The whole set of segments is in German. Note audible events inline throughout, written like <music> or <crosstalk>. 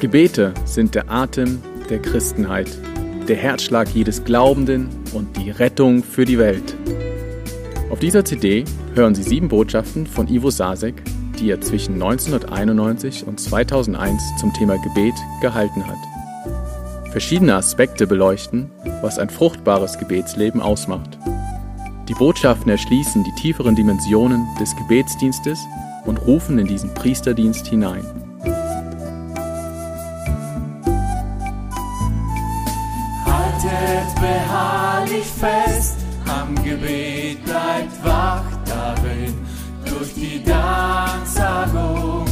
Gebete sind der Atem der Christenheit, der Herzschlag jedes Glaubenden und die Rettung für die Welt. Auf dieser CD hören Sie sieben Botschaften von Ivo Sasek, die er zwischen 1991 und 2001 zum Thema Gebet gehalten hat. Verschiedene Aspekte beleuchten, was ein fruchtbares Gebetsleben ausmacht. Die Botschaften erschließen die tieferen Dimensionen des Gebetsdienstes und rufen in diesen Priesterdienst hinein. Beharrlich fest am Gebet, bleibt wach darin durch die Danksagung.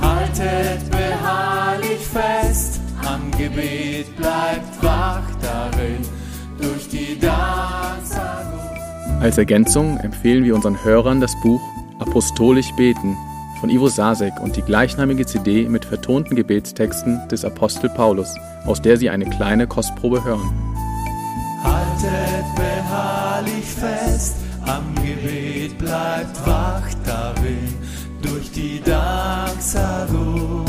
Haltet beharrlich fest am Gebet, bleibt wach darin durch die Danksagung. Als Ergänzung empfehlen wir unseren Hörern das Buch Apostolisch Beten von Ivo Sasek und die gleichnamige CD mit vertonten Gebetstexten des Apostel Paulus, aus der Sie eine kleine Kostprobe hören. Haltet beharrlich fest am Gebet, bleibt wach darin durch die Danksagung.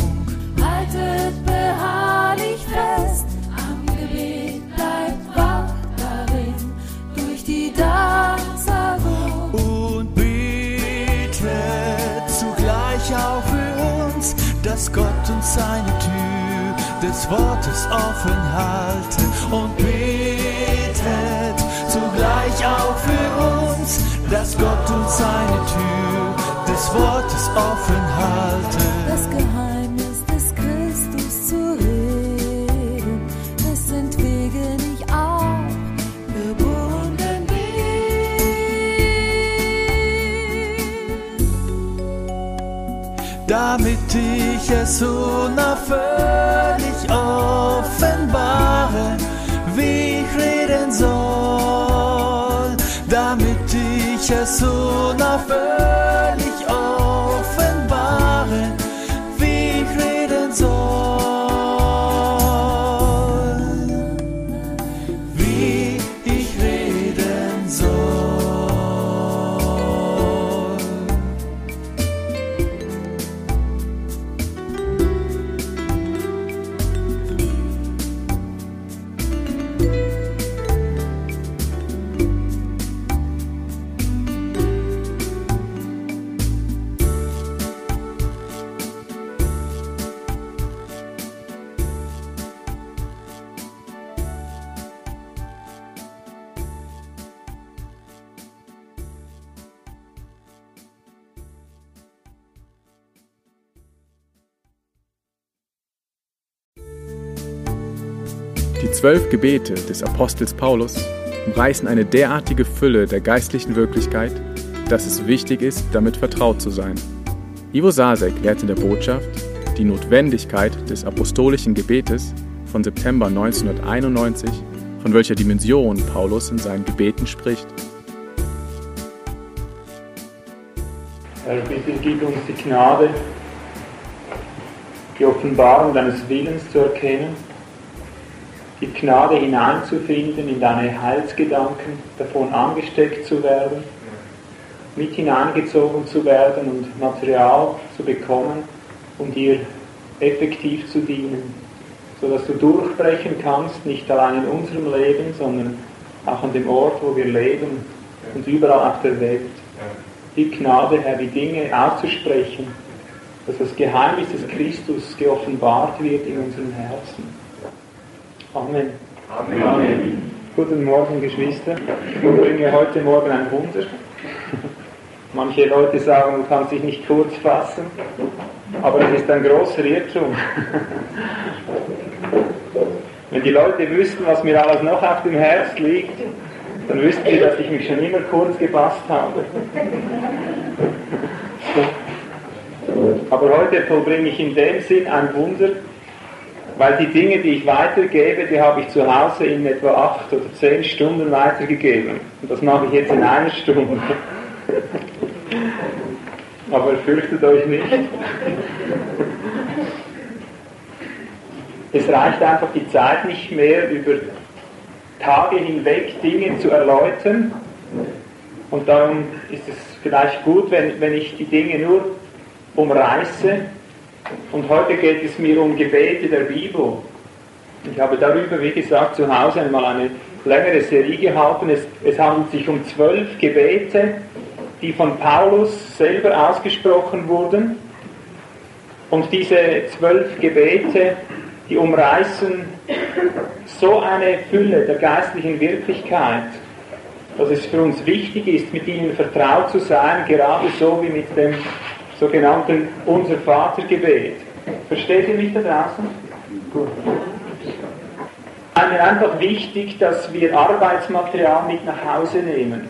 Haltet beharrlich fest am Gebet, bleibt wach darin durch die Danksagung. und betet zugleich auch für uns, dass Gott uns seine Tür des Wortes offen halte und auch für uns, dass Gott uns seine Tür des Wortes offen halte. Das Geheimnis des Christus zu reden, es sind Wege nicht auch gebunden damit ich es unaufhörlich ich es unaufhörlich offenbare, zwölf Gebete des Apostels Paulus umreißen eine derartige Fülle der geistlichen Wirklichkeit, dass es wichtig ist, damit vertraut zu sein. Ivo Sasek lehrt in der Botschaft die Notwendigkeit des apostolischen Gebetes von September 1991, von welcher Dimension Paulus in seinen Gebeten spricht. Herr, bitte gib uns die Gnade, die Offenbarung deines Willens zu erkennen, die Gnade hineinzufinden in deine Heilsgedanken, davon angesteckt zu werden, mit hineingezogen zu werden und Material zu bekommen, um dir effektiv zu dienen, sodass du durchbrechen kannst, nicht allein in unserem Leben, sondern auch an dem Ort, wo wir leben und überall auf der Welt. Die Gnade, Herr, die Dinge auszusprechen, dass das Geheimnis des Christus geoffenbart wird in unseren Herzen. Amen. Amen. Guten Morgen, Geschwister. Ich bringe heute Morgen ein Wunder. Manche Leute sagen, du kannst dich nicht kurz fassen, aber es ist ein großer Irrtum. Wenn die Leute wüssten, was mir alles noch auf dem Herz liegt, dann wüssten sie, dass ich mich schon immer kurz gefasst habe. Aber heute vollbringe ich in dem Sinn ein Wunder, weil die Dinge, die ich weitergebe, die habe ich zu Hause in etwa acht oder zehn Stunden weitergegeben. Und das mache ich jetzt in einer Stunde. <laughs> Aber fürchtet euch nicht. Es reicht einfach die Zeit nicht mehr, über Tage hinweg Dinge zu erläutern. Und darum ist es vielleicht gut, wenn, wenn ich die Dinge nur umreiße Und heute geht es mir um Gebete der Bibel. Ich habe darüber, wie gesagt, zu Hause einmal eine längere Serie gehalten. Es, es handelt sich um zwölf Gebete, die von Paulus selber ausgesprochen wurden. Und diese zwölf Gebete, die umreißen so eine Fülle der geistlichen Wirklichkeit, dass es für uns wichtig ist, mit ihnen vertraut zu sein, gerade so wie mit dem sogenannten Unser Vater Gebet. Versteht ihr mich da draußen? Gut. Mir einfach wichtig, dass wir Arbeitsmaterial mit nach Hause nehmen.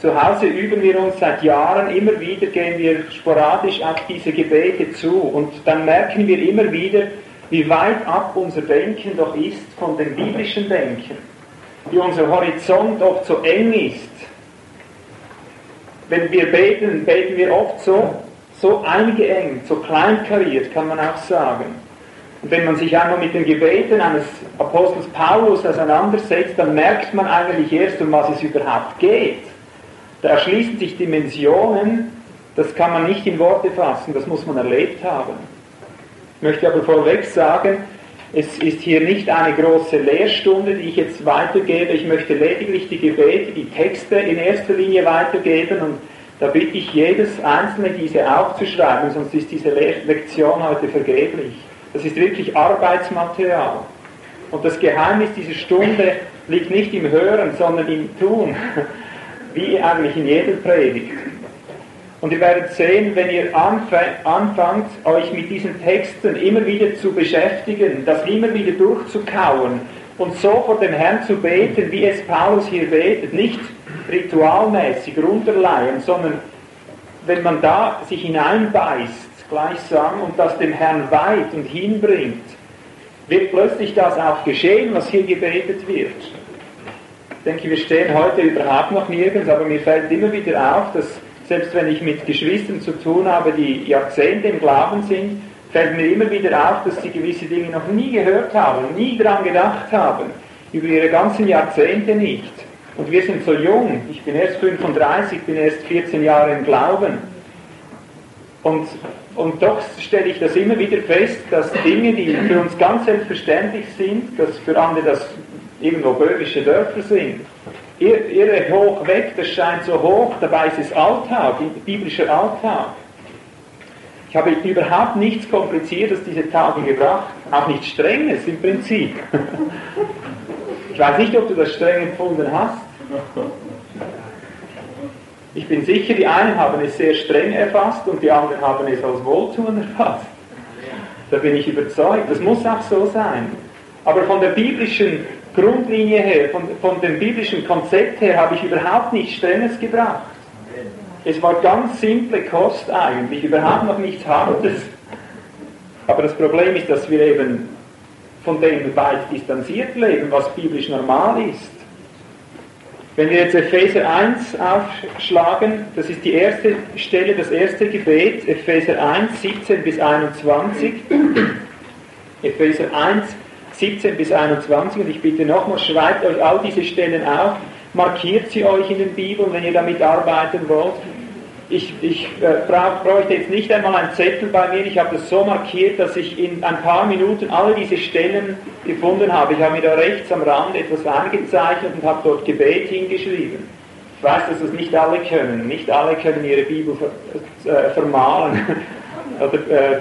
Zu Hause üben wir uns seit Jahren, immer wieder gehen wir sporadisch auf diese Gebete zu und dann merken wir immer wieder, wie weit ab unser Denken doch ist von dem biblischen Denken, wie unser Horizont oft so eng ist. Wenn wir beten, beten wir oft so, so eingeengt, so kleinkariert, kann man auch sagen. Und wenn man sich einmal mit den Gebeten eines Apostels Paulus auseinandersetzt, dann merkt man eigentlich erst, um was es überhaupt geht. Da erschließen sich Dimensionen, das kann man nicht in Worte fassen, das muss man erlebt haben. Ich möchte aber vorweg sagen, es ist hier nicht eine große Lehrstunde, die ich jetzt weitergebe. Ich möchte lediglich die Gebete, die Texte in erster Linie weitergeben und da bitte ich jedes Einzelne, diese aufzuschreiben, sonst ist diese Lektion heute vergeblich. Das ist wirklich Arbeitsmaterial. Und das Geheimnis dieser Stunde liegt nicht im Hören, sondern im Tun <laughs> wie eigentlich in jeder Predigt. Und ihr werdet sehen, wenn ihr anfangt, euch mit diesen Texten immer wieder zu beschäftigen, das immer wieder durchzukauen und so vor dem Herrn zu beten, wie es Paulus hier betet, nicht ritualmäßig runterleihen, sondern wenn man da sich hineinbeißt, gleichsam, und das dem Herrn weiht und hinbringt, wird plötzlich das auch geschehen, was hier gebetet wird. Ich denke, wir stehen heute überhaupt noch nirgends, aber mir fällt immer wieder auf, dass selbst wenn ich mit Geschwistern zu tun habe, die Jahrzehnte im Glauben sind, fällt mir immer wieder auf, dass sie gewisse Dinge noch nie gehört haben, nie daran gedacht haben, über ihre ganzen Jahrzehnte nicht. Und wir sind so jung, ich bin erst 35, bin erst 14 Jahre im Glauben. Und, und doch stelle ich das immer wieder fest, dass Dinge, die für uns ganz selbstverständlich sind, dass für andere das irgendwo böhmische Dörfer sind. Irre hoch weg, das scheint so hoch, dabei ist es Alltag, biblischer Alltag. Ich habe überhaupt nichts Kompliziertes diese Tage gebracht, auch nichts Strenges im Prinzip. Ich weiß nicht, ob du das streng empfunden hast. Ich bin sicher, die einen haben es sehr streng erfasst und die anderen haben es als Wohltun erfasst. Da bin ich überzeugt, das muss auch so sein. Aber von der biblischen Grundlinie her, von, von dem biblischen Konzept her, habe ich überhaupt nichts Strenges gebracht. Es war ganz simple Kost eigentlich, überhaupt noch nichts Hartes. Aber das Problem ist, dass wir eben von dem weit distanziert leben, was biblisch normal ist. Wenn wir jetzt Epheser 1 aufschlagen, das ist die erste Stelle, das erste Gebet, Epheser 1, 17 bis 21. Epheser 1, 17 bis 21 und ich bitte nochmal, schreibt euch all diese Stellen auf, markiert sie euch in den Bibeln, wenn ihr damit arbeiten wollt. Ich, ich äh, brauch, bräuchte jetzt nicht einmal einen Zettel bei mir, ich habe das so markiert, dass ich in ein paar Minuten alle diese Stellen gefunden habe. Ich habe mir da rechts am Rand etwas eingezeichnet und habe dort Gebet hingeschrieben. Ich weiß, dass das nicht alle können. Nicht alle können ihre Bibel ver, äh, vermalen <laughs> oder äh,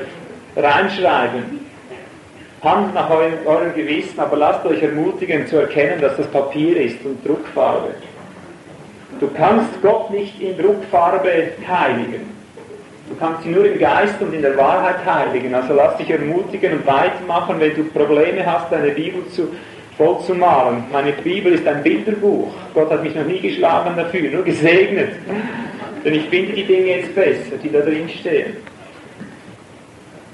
reinschreiben. Handelt nach eurem, eurem Gewissen, aber lasst euch ermutigen zu erkennen, dass das Papier ist und Druckfarbe. Du kannst Gott nicht in Druckfarbe heiligen. Du kannst ihn nur im Geist und in der Wahrheit heiligen. Also lass dich ermutigen und weitermachen, wenn du Probleme hast, deine Bibel zu, voll zu malen. Meine Bibel ist ein Bilderbuch. Gott hat mich noch nie geschlagen dafür, nur gesegnet. Denn ich finde die Dinge jetzt besser, die da drin stehen.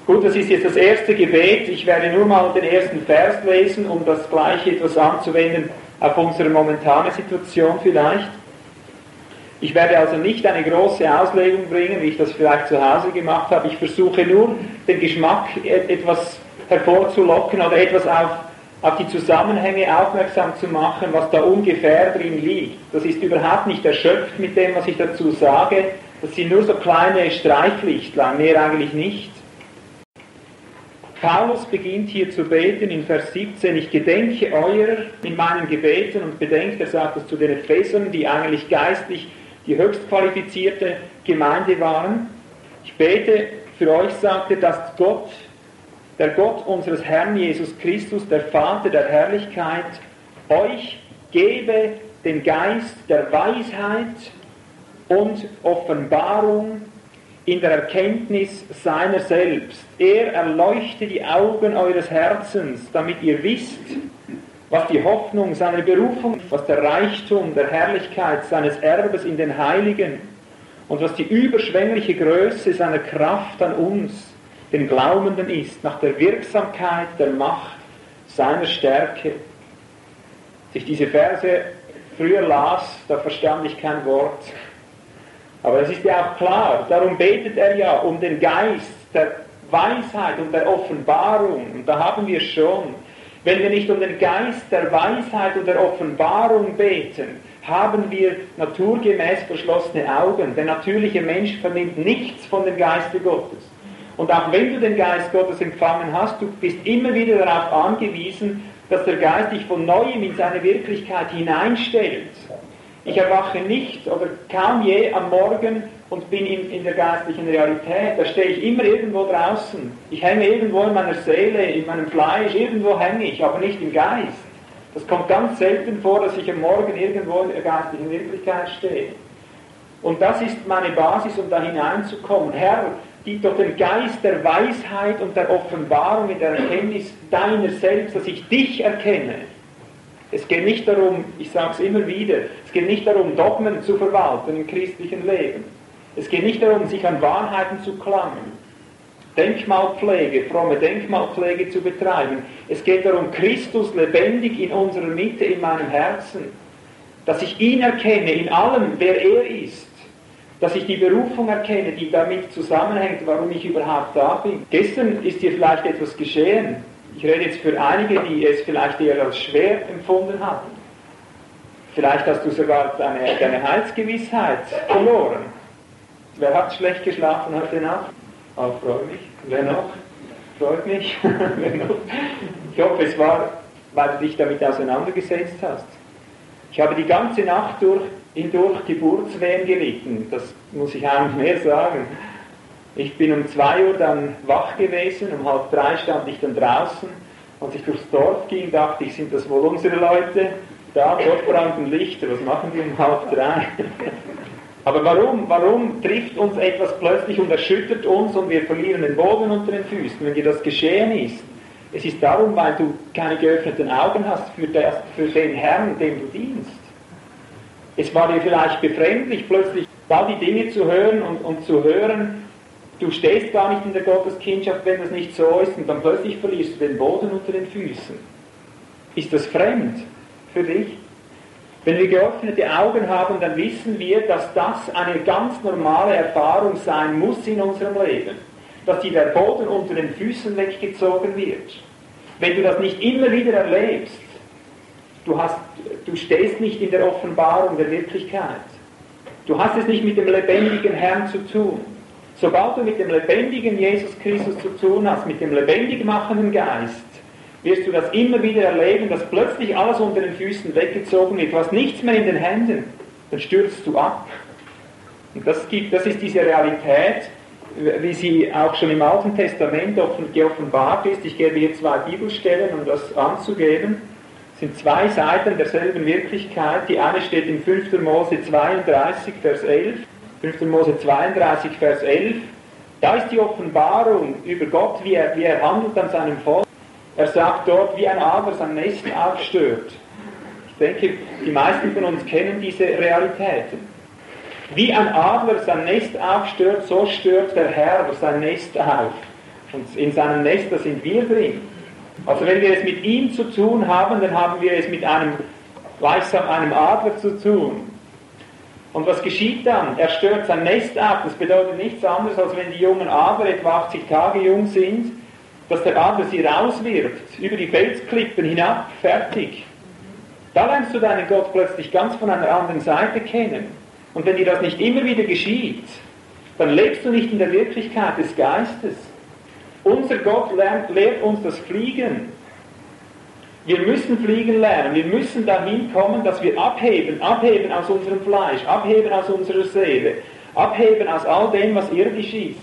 Gut, das ist jetzt das erste Gebet. Ich werde nur mal den ersten Vers lesen, um das gleiche etwas anzuwenden auf unsere momentane Situation vielleicht. Ich werde also nicht eine große Auslegung bringen, wie ich das vielleicht zu Hause gemacht habe. Ich versuche nur, den Geschmack e- etwas hervorzulocken oder etwas auf, auf die Zusammenhänge aufmerksam zu machen, was da ungefähr drin liegt. Das ist überhaupt nicht erschöpft mit dem, was ich dazu sage. Das sind nur so kleine Streiflichtlein, mehr eigentlich nicht. Paulus beginnt hier zu beten in Vers 17, ich gedenke eurer in meinen Gebeten und bedenkt, er sagt es zu den Ephesern, die eigentlich geistlich die höchst qualifizierte Gemeinde waren. Ich bete für euch, sagt er, dass Gott, der Gott unseres Herrn Jesus Christus, der Vater der Herrlichkeit, euch gebe den Geist der Weisheit und Offenbarung in der Erkenntnis seiner selbst. Er erleuchte die Augen eures Herzens, damit ihr wisst, was die Hoffnung seiner Berufung, was der Reichtum der Herrlichkeit seines Erbes in den Heiligen und was die überschwängliche Größe seiner Kraft an uns, den Glaubenden ist, nach der Wirksamkeit der Macht seiner Stärke. Als ich diese Verse früher las, da verstand ich kein Wort. Aber es ist ja auch klar, darum betet er ja um den Geist der Weisheit und der Offenbarung. Und da haben wir schon, wenn wir nicht um den Geist der Weisheit und der Offenbarung beten, haben wir naturgemäß verschlossene Augen. Der natürliche Mensch vernimmt nichts von dem Geiste Gottes. Und auch wenn du den Geist Gottes empfangen hast, du bist immer wieder darauf angewiesen, dass der Geist dich von neuem in seine Wirklichkeit hineinstellt. Ich erwache nicht oder kaum je am Morgen und bin in, in der geistlichen Realität. Da stehe ich immer irgendwo draußen. Ich hänge irgendwo in meiner Seele, in meinem Fleisch, irgendwo hänge ich, aber nicht im Geist. Das kommt ganz selten vor, dass ich am Morgen irgendwo in der geistlichen Wirklichkeit stehe. Und das ist meine Basis, um da hineinzukommen. Herr, gib doch den Geist der Weisheit und der Offenbarung in der Erkenntnis deiner selbst, dass ich dich erkenne es geht nicht darum, ich sage es immer wieder, geht nicht darum, Dogmen zu verwalten im christlichen Leben. Es geht nicht darum, sich an Wahrheiten zu klammern, Denkmalpflege, fromme Denkmalpflege zu betreiben. Es geht darum, Christus lebendig in unserer Mitte, in meinem Herzen, dass ich ihn erkenne in allem, wer er ist, dass ich die Berufung erkenne, die damit zusammenhängt, warum ich überhaupt da bin. Gestern ist dir vielleicht etwas geschehen, ich rede jetzt für einige, die es vielleicht eher als schwer empfunden haben. Vielleicht hast du sogar deine, deine Heilsgewissheit verloren. Wer hat schlecht geschlafen heute Nacht? Oh, freut mich. Wer noch? Freut mich. <laughs> ich hoffe, es war, weil du dich damit auseinandergesetzt hast. Ich habe die ganze Nacht durch, hindurch Geburtswehen gelitten. Das muss ich eigentlich mehr sagen. Ich bin um 2 Uhr dann wach gewesen, um halb drei stand ich dann draußen. Als ich durchs Dorf ging, dachte ich, sind das wohl unsere Leute? Da, dort brannten Lichter, was machen die um halb drei? Aber warum, warum trifft uns etwas plötzlich und erschüttert uns und wir verlieren den Boden unter den Füßen, wenn dir das geschehen ist? Es ist darum, weil du keine geöffneten Augen hast für, das, für den Herrn, dem du dienst. Es war dir vielleicht befremdlich, plötzlich da die Dinge zu hören und, und zu hören, Du stehst gar nicht in der Gotteskindschaft, wenn das nicht so ist, und dann plötzlich verlierst du den Boden unter den Füßen. Ist das fremd für dich? Wenn wir geöffnete Augen haben, dann wissen wir, dass das eine ganz normale Erfahrung sein muss in unserem Leben. Dass dir der Boden unter den Füßen weggezogen wird. Wenn du das nicht immer wieder erlebst, du, hast, du stehst nicht in der Offenbarung der Wirklichkeit. Du hast es nicht mit dem lebendigen Herrn zu tun. Sobald du mit dem lebendigen Jesus Christus zu tun hast, mit dem lebendig machenden Geist, wirst du das immer wieder erleben, dass plötzlich alles unter den Füßen weggezogen wird. Du hast nichts mehr in den Händen, dann stürzt du ab. Und das, gibt, das ist diese Realität, wie sie auch schon im Alten Testament geoffenbart ist. Ich gebe hier zwei Bibelstellen, um das anzugeben. Es sind zwei Seiten derselben Wirklichkeit. Die eine steht in 5. Mose 32, Vers 11. 5. Mose 32, Vers 11, da ist die Offenbarung über Gott, wie er, wie er handelt an seinem Volk. Er sagt dort, wie ein Adler sein Nest aufstört. Ich denke, die meisten von uns kennen diese Realitäten. Wie ein Adler sein Nest aufstört, so stört der Herr sein Nest auf. Und in seinem Nest, da sind wir drin. Also wenn wir es mit ihm zu tun haben, dann haben wir es mit einem gleichsam einem Adler zu tun. Und was geschieht dann? Er stört sein Nest ab. Das bedeutet nichts anderes, als wenn die jungen Adler etwa 80 Tage jung sind, dass der Adler sie rauswirft, über die Felsklippen hinab, fertig. Da lernst du deinen Gott plötzlich ganz von einer anderen Seite kennen. Und wenn dir das nicht immer wieder geschieht, dann lebst du nicht in der Wirklichkeit des Geistes. Unser Gott lernt, lehrt uns das Fliegen. Wir müssen fliegen lernen. Wir müssen dahin kommen, dass wir abheben, abheben aus unserem Fleisch, abheben aus unserer Seele, abheben aus all dem, was irdisch ist.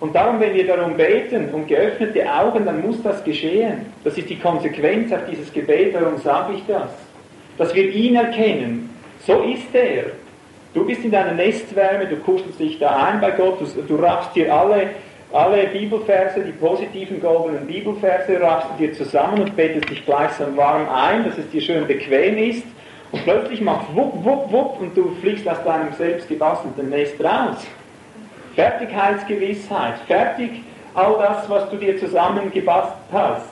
Und darum, wenn wir darum beten um geöffnete Augen, dann muss das geschehen. Das ist die Konsequenz auf dieses Gebet. Warum sage ich das? Dass wir ihn erkennen. So ist er. Du bist in deiner Nestwärme, du kuschelst dich da ein bei Gott, du, du raffst dir alle, alle Bibelverse, die positiven goldenen Bibelverse, raffst du dir zusammen und betest dich gleichsam warm ein, dass es dir schön bequem ist. Und plötzlich macht wupp, wupp, wupp und du fliegst aus deinem selbst gebastelten Nest raus. Fertigkeitsgewissheit, fertig all das, was du dir zusammengebastelt hast.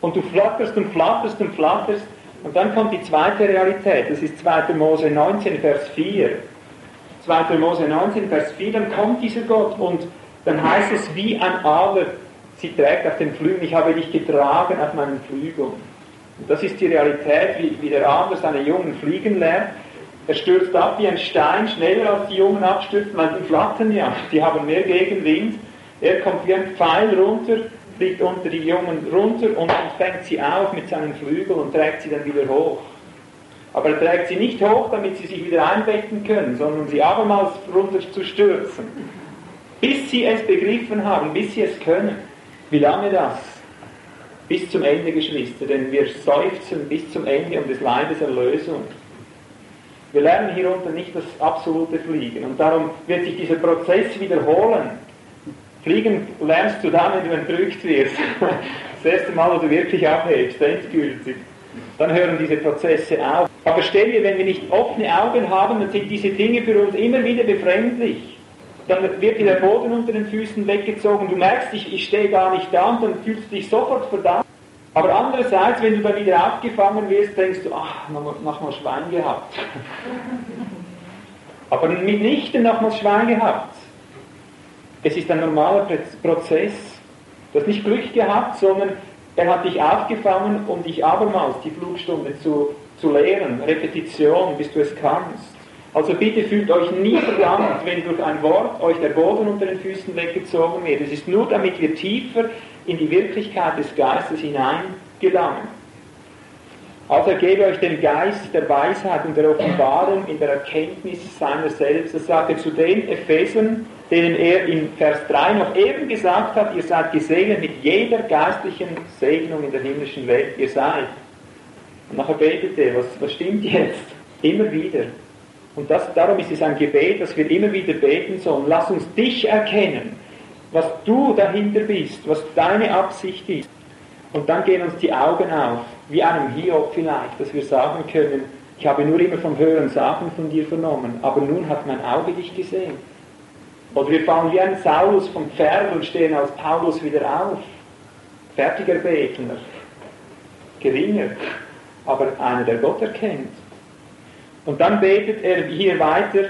Und du flatterst und flatterst und flatterst. Und dann kommt die zweite Realität, das ist 2. Mose 19, Vers 4. 2. Mose 19, Vers 4, dann kommt dieser Gott und dann heißt es wie ein Adler, sie trägt auf den Flügeln, ich habe dich getragen auf meinen Flügeln. Und das ist die Realität, wie, wie der Adler seine Jungen fliegen lernt. Er stürzt ab wie ein Stein, schneller als die Jungen abstürzen, weil die flattern ja, die haben mehr Gegenwind. Er kommt wie ein Pfeil runter, fliegt unter die Jungen runter und fängt sie auf mit seinen Flügeln und trägt sie dann wieder hoch. Aber er trägt sie nicht hoch, damit sie sich wieder einbetten können, sondern sie abermals runter zu stürzen. Bis sie es begriffen haben, bis sie es können. Wie lange das? Bis zum Ende, Geschwister, denn wir seufzen bis zum Ende um des Leibes Erlösung. Wir lernen hierunter nicht das absolute Fliegen und darum wird sich dieser Prozess wiederholen. Fliegen lernst du dann, wenn du entrückt wirst. <laughs> Das erste Mal, wo du wirklich abhebst, endgültig. Dann hören diese Prozesse auf. Aber stell dir, wenn wir nicht offene Augen haben, dann sind diese Dinge für uns immer wieder befremdlich. Dann wird dir der Boden unter den Füßen weggezogen. Du merkst, ich, ich stehe gar nicht da und dann fühlst du dich sofort verdammt. Aber andererseits, wenn du dann wieder aufgefangen wirst, denkst du, ach, nochmal Schwein gehabt. <laughs> Aber mitnichten nochmals Schwein gehabt. Es ist ein normaler Prozess. Du hast nicht Glück gehabt, sondern er hat dich aufgefangen, um dich abermals die Flugstunde zu, zu lehren. Repetition, bis du es kannst. Also bitte fühlt euch nie verdammt, wenn durch ein Wort euch der Boden unter den Füßen weggezogen wird. Es ist nur, damit wir tiefer in die Wirklichkeit des Geistes hineingelangen. Also er gebe euch den Geist der Weisheit und der Offenbarung in der Erkenntnis seiner selbst. Das sagt er zu den Ephesern, denen er in Vers 3 noch eben gesagt hat, ihr seid gesegnet mit jeder geistlichen Segnung in der himmlischen Welt. Ihr seid. Und nachher betet er, was, was stimmt jetzt? Immer wieder. Und das, darum ist es ein Gebet, das wir immer wieder beten sollen. Lass uns dich erkennen, was du dahinter bist, was deine Absicht ist. Und dann gehen uns die Augen auf wie einem Hiob vielleicht, dass wir sagen können, ich habe nur immer vom Hören Sachen von dir vernommen, aber nun hat mein Auge dich gesehen. Oder wir fallen wie ein Saulus vom Pferd und stehen als Paulus wieder auf. Fertiger Betner, geringer, aber einer, der Gott erkennt. Und dann betet er hier weiter,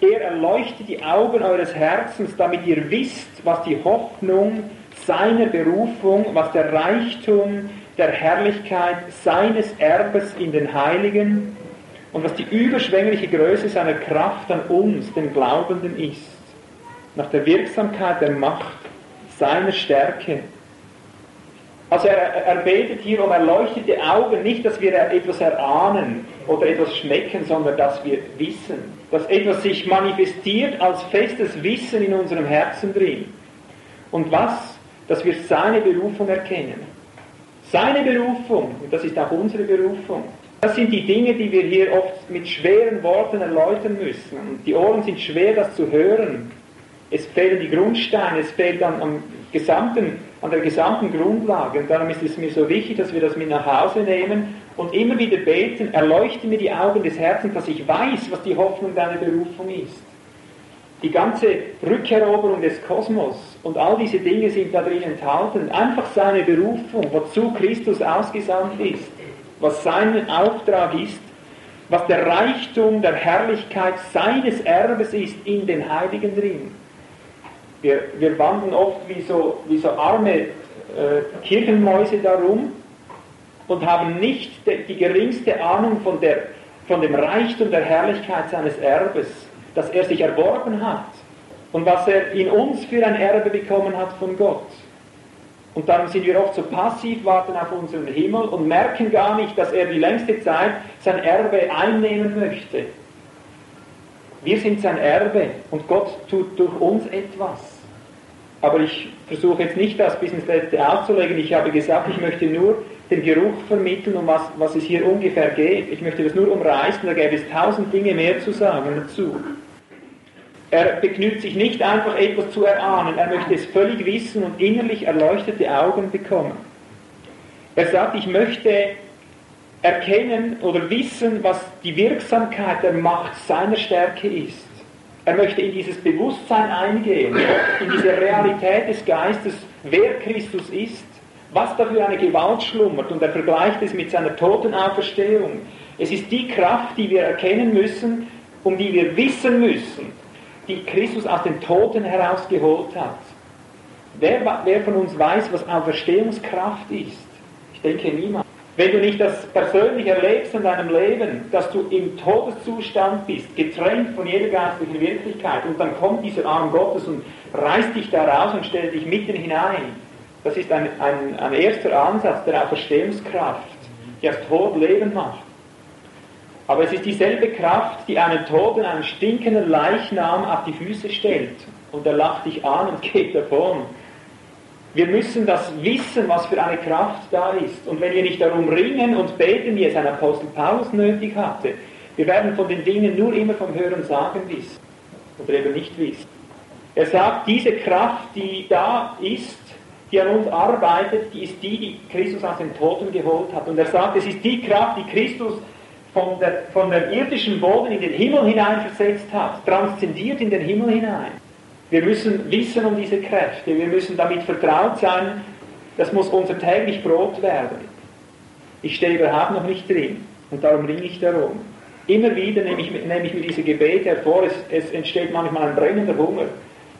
er erleuchtet die Augen eures Herzens, damit ihr wisst, was die Hoffnung seiner Berufung, was der Reichtum der Herrlichkeit seines Erbes in den Heiligen und was die überschwängliche Größe seiner Kraft an uns, den Glaubenden, ist, nach der Wirksamkeit der Macht seiner Stärke. Also er, er betet hier um erleuchtete Augen, nicht, dass wir etwas erahnen oder etwas schmecken, sondern dass wir wissen, dass etwas sich manifestiert als festes Wissen in unserem Herzen drin. Und was? Dass wir seine Berufung erkennen. Seine Berufung, und das ist auch unsere Berufung. Das sind die Dinge, die wir hier oft mit schweren Worten erläutern müssen. Und die Ohren sind schwer, das zu hören. Es fehlen die Grundsteine, es fehlt an, am gesamten, an der gesamten Grundlage. Und darum ist es mir so wichtig, dass wir das mit nach Hause nehmen und immer wieder beten, erleuchte mir die Augen des Herzens, dass ich weiß, was die Hoffnung deiner Berufung ist. Die ganze Rückeroberung des Kosmos und all diese Dinge sind da drin enthalten. Einfach seine Berufung, wozu Christus ausgesandt ist, was sein Auftrag ist, was der Reichtum der Herrlichkeit seines Erbes ist in den Heiligen drin. Wir, wir wandeln oft wie so, wie so arme äh, Kirchenmäuse darum und haben nicht die, geringste Ahnung von, der, von dem Reichtum der Herrlichkeit seines Erbes, das er sich erworben hat. und was er in uns für ein Erbe bekommen hat von Gott. Und darum sind wir oft so passiv, warten auf unseren Himmel und merken gar nicht, dass er die längste Zeit sein Erbe einnehmen möchte. Wir sind sein Erbe und Gott tut durch uns etwas. Aber ich versuche jetzt nicht, das bis ins Letzte auszulegen. Ich habe gesagt, ich möchte nur den Geruch vermitteln, um was, was es hier ungefähr geht. Ich möchte das nur umreißen, da gäbe es tausend Dinge mehr zu sagen dazu. Er begnügt sich nicht einfach etwas zu erahnen, er möchte es völlig wissen und innerlich erleuchtete Augen bekommen. Er sagt, ich möchte erkennen oder wissen, was die Wirksamkeit der Macht seiner Stärke ist. Er möchte in dieses Bewusstsein eingehen, in diese Realität des Geistes, wer Christus ist, was da für eine Gewalt schlummert. Und er vergleicht es mit seiner Totenauferstehung. Es ist die Kraft, die wir erkennen müssen, um die wir wissen müssen, die Christus aus den Toten herausgeholt hat. Wer, wer von uns weiß, was Auferstehungskraft ist? Ich denke niemand. Wenn du nicht das persönlich erlebst in deinem Leben, dass du im Todeszustand bist, getrennt von jeder geistlichen Wirklichkeit, und dann kommt dieser Arm Gottes und reißt dich da raus und stellt dich mitten hinein, das ist ein, ein, ein erster Ansatz der Auferstehungskraft, die aus Tod Leben macht. Aber es ist dieselbe Kraft, die einen toten, einen stinkenden Leichnam auf die Füße stellt. Und er lacht dich an und <laughs> geht davon. Wir müssen das wissen, was für eine Kraft da ist. Und wenn wir nicht darum ringen und beten, wie es ein Apostel Paulus nötig hatte, wir werden von den Dingen nur immer vom Hören sagen wissen. Oder eben nicht wissen. Er sagt, diese Kraft, die da ist, die an uns arbeitet, die ist die, die Christus aus den Toten geholt hat. Und er sagt, es ist die Kraft, die Christus von der, von der irdischen Boden in den Himmel hinein versetzt hat, transzendiert in den Himmel hinein. Wir müssen wissen um diese Kräfte, wir müssen damit vertraut sein, das muss unser täglich Brot werden. Ich stehe überhaupt noch nicht drin und darum ringe ich darum. Immer wieder nehme ich, nehme ich mir diese Gebete hervor, es, es entsteht manchmal ein brennender Hunger.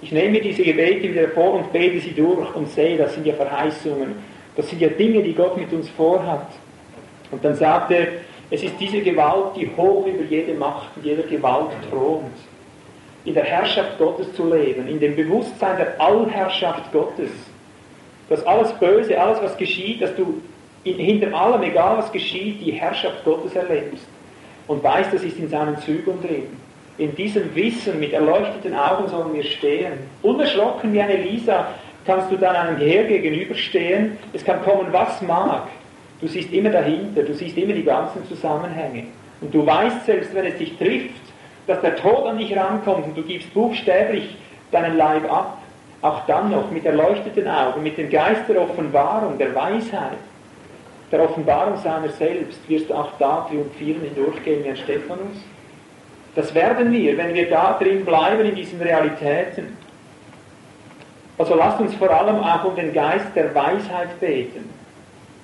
Ich nehme diese Gebete wieder hervor und bete sie durch und sehe, das sind ja Verheißungen, das sind ja Dinge, die Gott mit uns vorhat. Und dann sagt er, es ist diese Gewalt, die hoch über jede Macht und jeder Gewalt thront. In der Herrschaft Gottes zu leben, in dem Bewusstsein der Allherrschaft Gottes. Dass alles Böse, alles was geschieht, dass du in, hinter allem, egal was geschieht, die Herrschaft Gottes erlebst. Und weißt, das ist in seinen Zügen drin. In diesem Wissen, mit erleuchteten Augen sollen wir stehen. Unerschrocken wie eine Lisa kannst du dann einem Heer gegenüberstehen. Es kann kommen, was mag. Du siehst immer dahinter, du siehst immer die ganzen Zusammenhänge. Und du weißt selbst, wenn es dich trifft, dass der Tod an dich rankommt und du gibst buchstäblich deinen Leib ab, auch dann noch mit erleuchteten Augen, mit dem Geist der Offenbarung, der Weisheit, der Offenbarung seiner selbst, wirst du auch da triumphieren hindurchgehen wie ein Stephanus. Das werden wir, wenn wir da drin bleiben in diesen Realitäten. Also lasst uns vor allem auch um den Geist der Weisheit beten.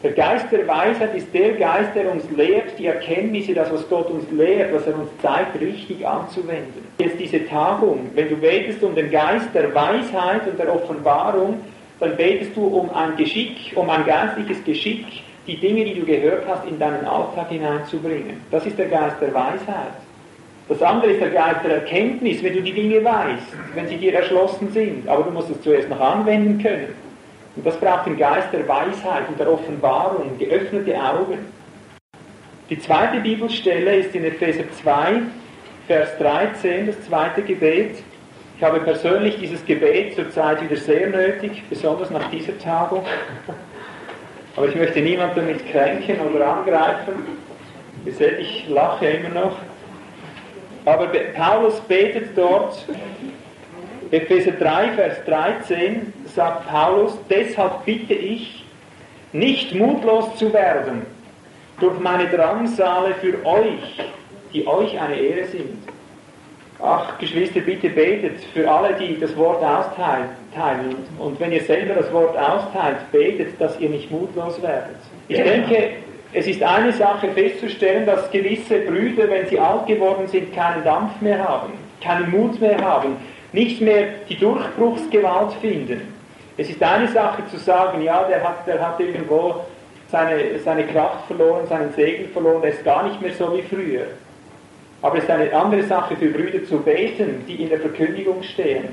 Der Geist der Weisheit ist der Geist, der uns lehrt, die Erkenntnisse, das, was Gott uns lehrt, was er uns zeigt, richtig anzuwenden. Jetzt diese Tagung, wenn du betest um den Geist der Weisheit und der Offenbarung, dann betest du um ein Geschick, um ein geistliches Geschick, die Dinge, die du gehört hast, in deinen Alltag hineinzubringen. Das ist der Geist der Weisheit. Das andere ist der Geist der Erkenntnis, wenn du die Dinge weißt, wenn sie dir erschlossen sind. Aber du musst es zuerst noch anwenden können. Und das braucht den Geist der Weisheit und der Offenbarung, geöffnete Augen. Die zweite Bibelstelle ist in Epheser 2, Vers 13, das zweite Gebet. Ich habe persönlich dieses Gebet zurzeit wieder sehr nötig, besonders nach dieser Tagung. Aber ich möchte niemanden damit kränken oder angreifen. Ihr seht, ich lache immer noch. Aber Paulus betet dort, Epheser 3, Vers 13, sagt Paulus, deshalb bitte ich, nicht mutlos zu werden durch meine Drangsale für euch, die euch eine Ehre sind. Ach, Geschwister, bitte betet für alle, die das Wort austeilen. Und wenn ihr selber das Wort austeilt, betet, dass ihr nicht mutlos werdet. Ich denke, es ist eine Sache festzustellen, dass gewisse Brüder, wenn sie alt geworden sind, keinen Dampf mehr haben, keinen Mut mehr haben, nicht mehr die Durchbruchsgewalt finden. Es ist eine Sache zu sagen, ja, der hat, der hat irgendwo seine, seine Kraft verloren, seinen Segen verloren, der ist gar nicht mehr so wie früher. Aber es ist eine andere Sache für Brüder zu beten, die in der Verkündigung stehen,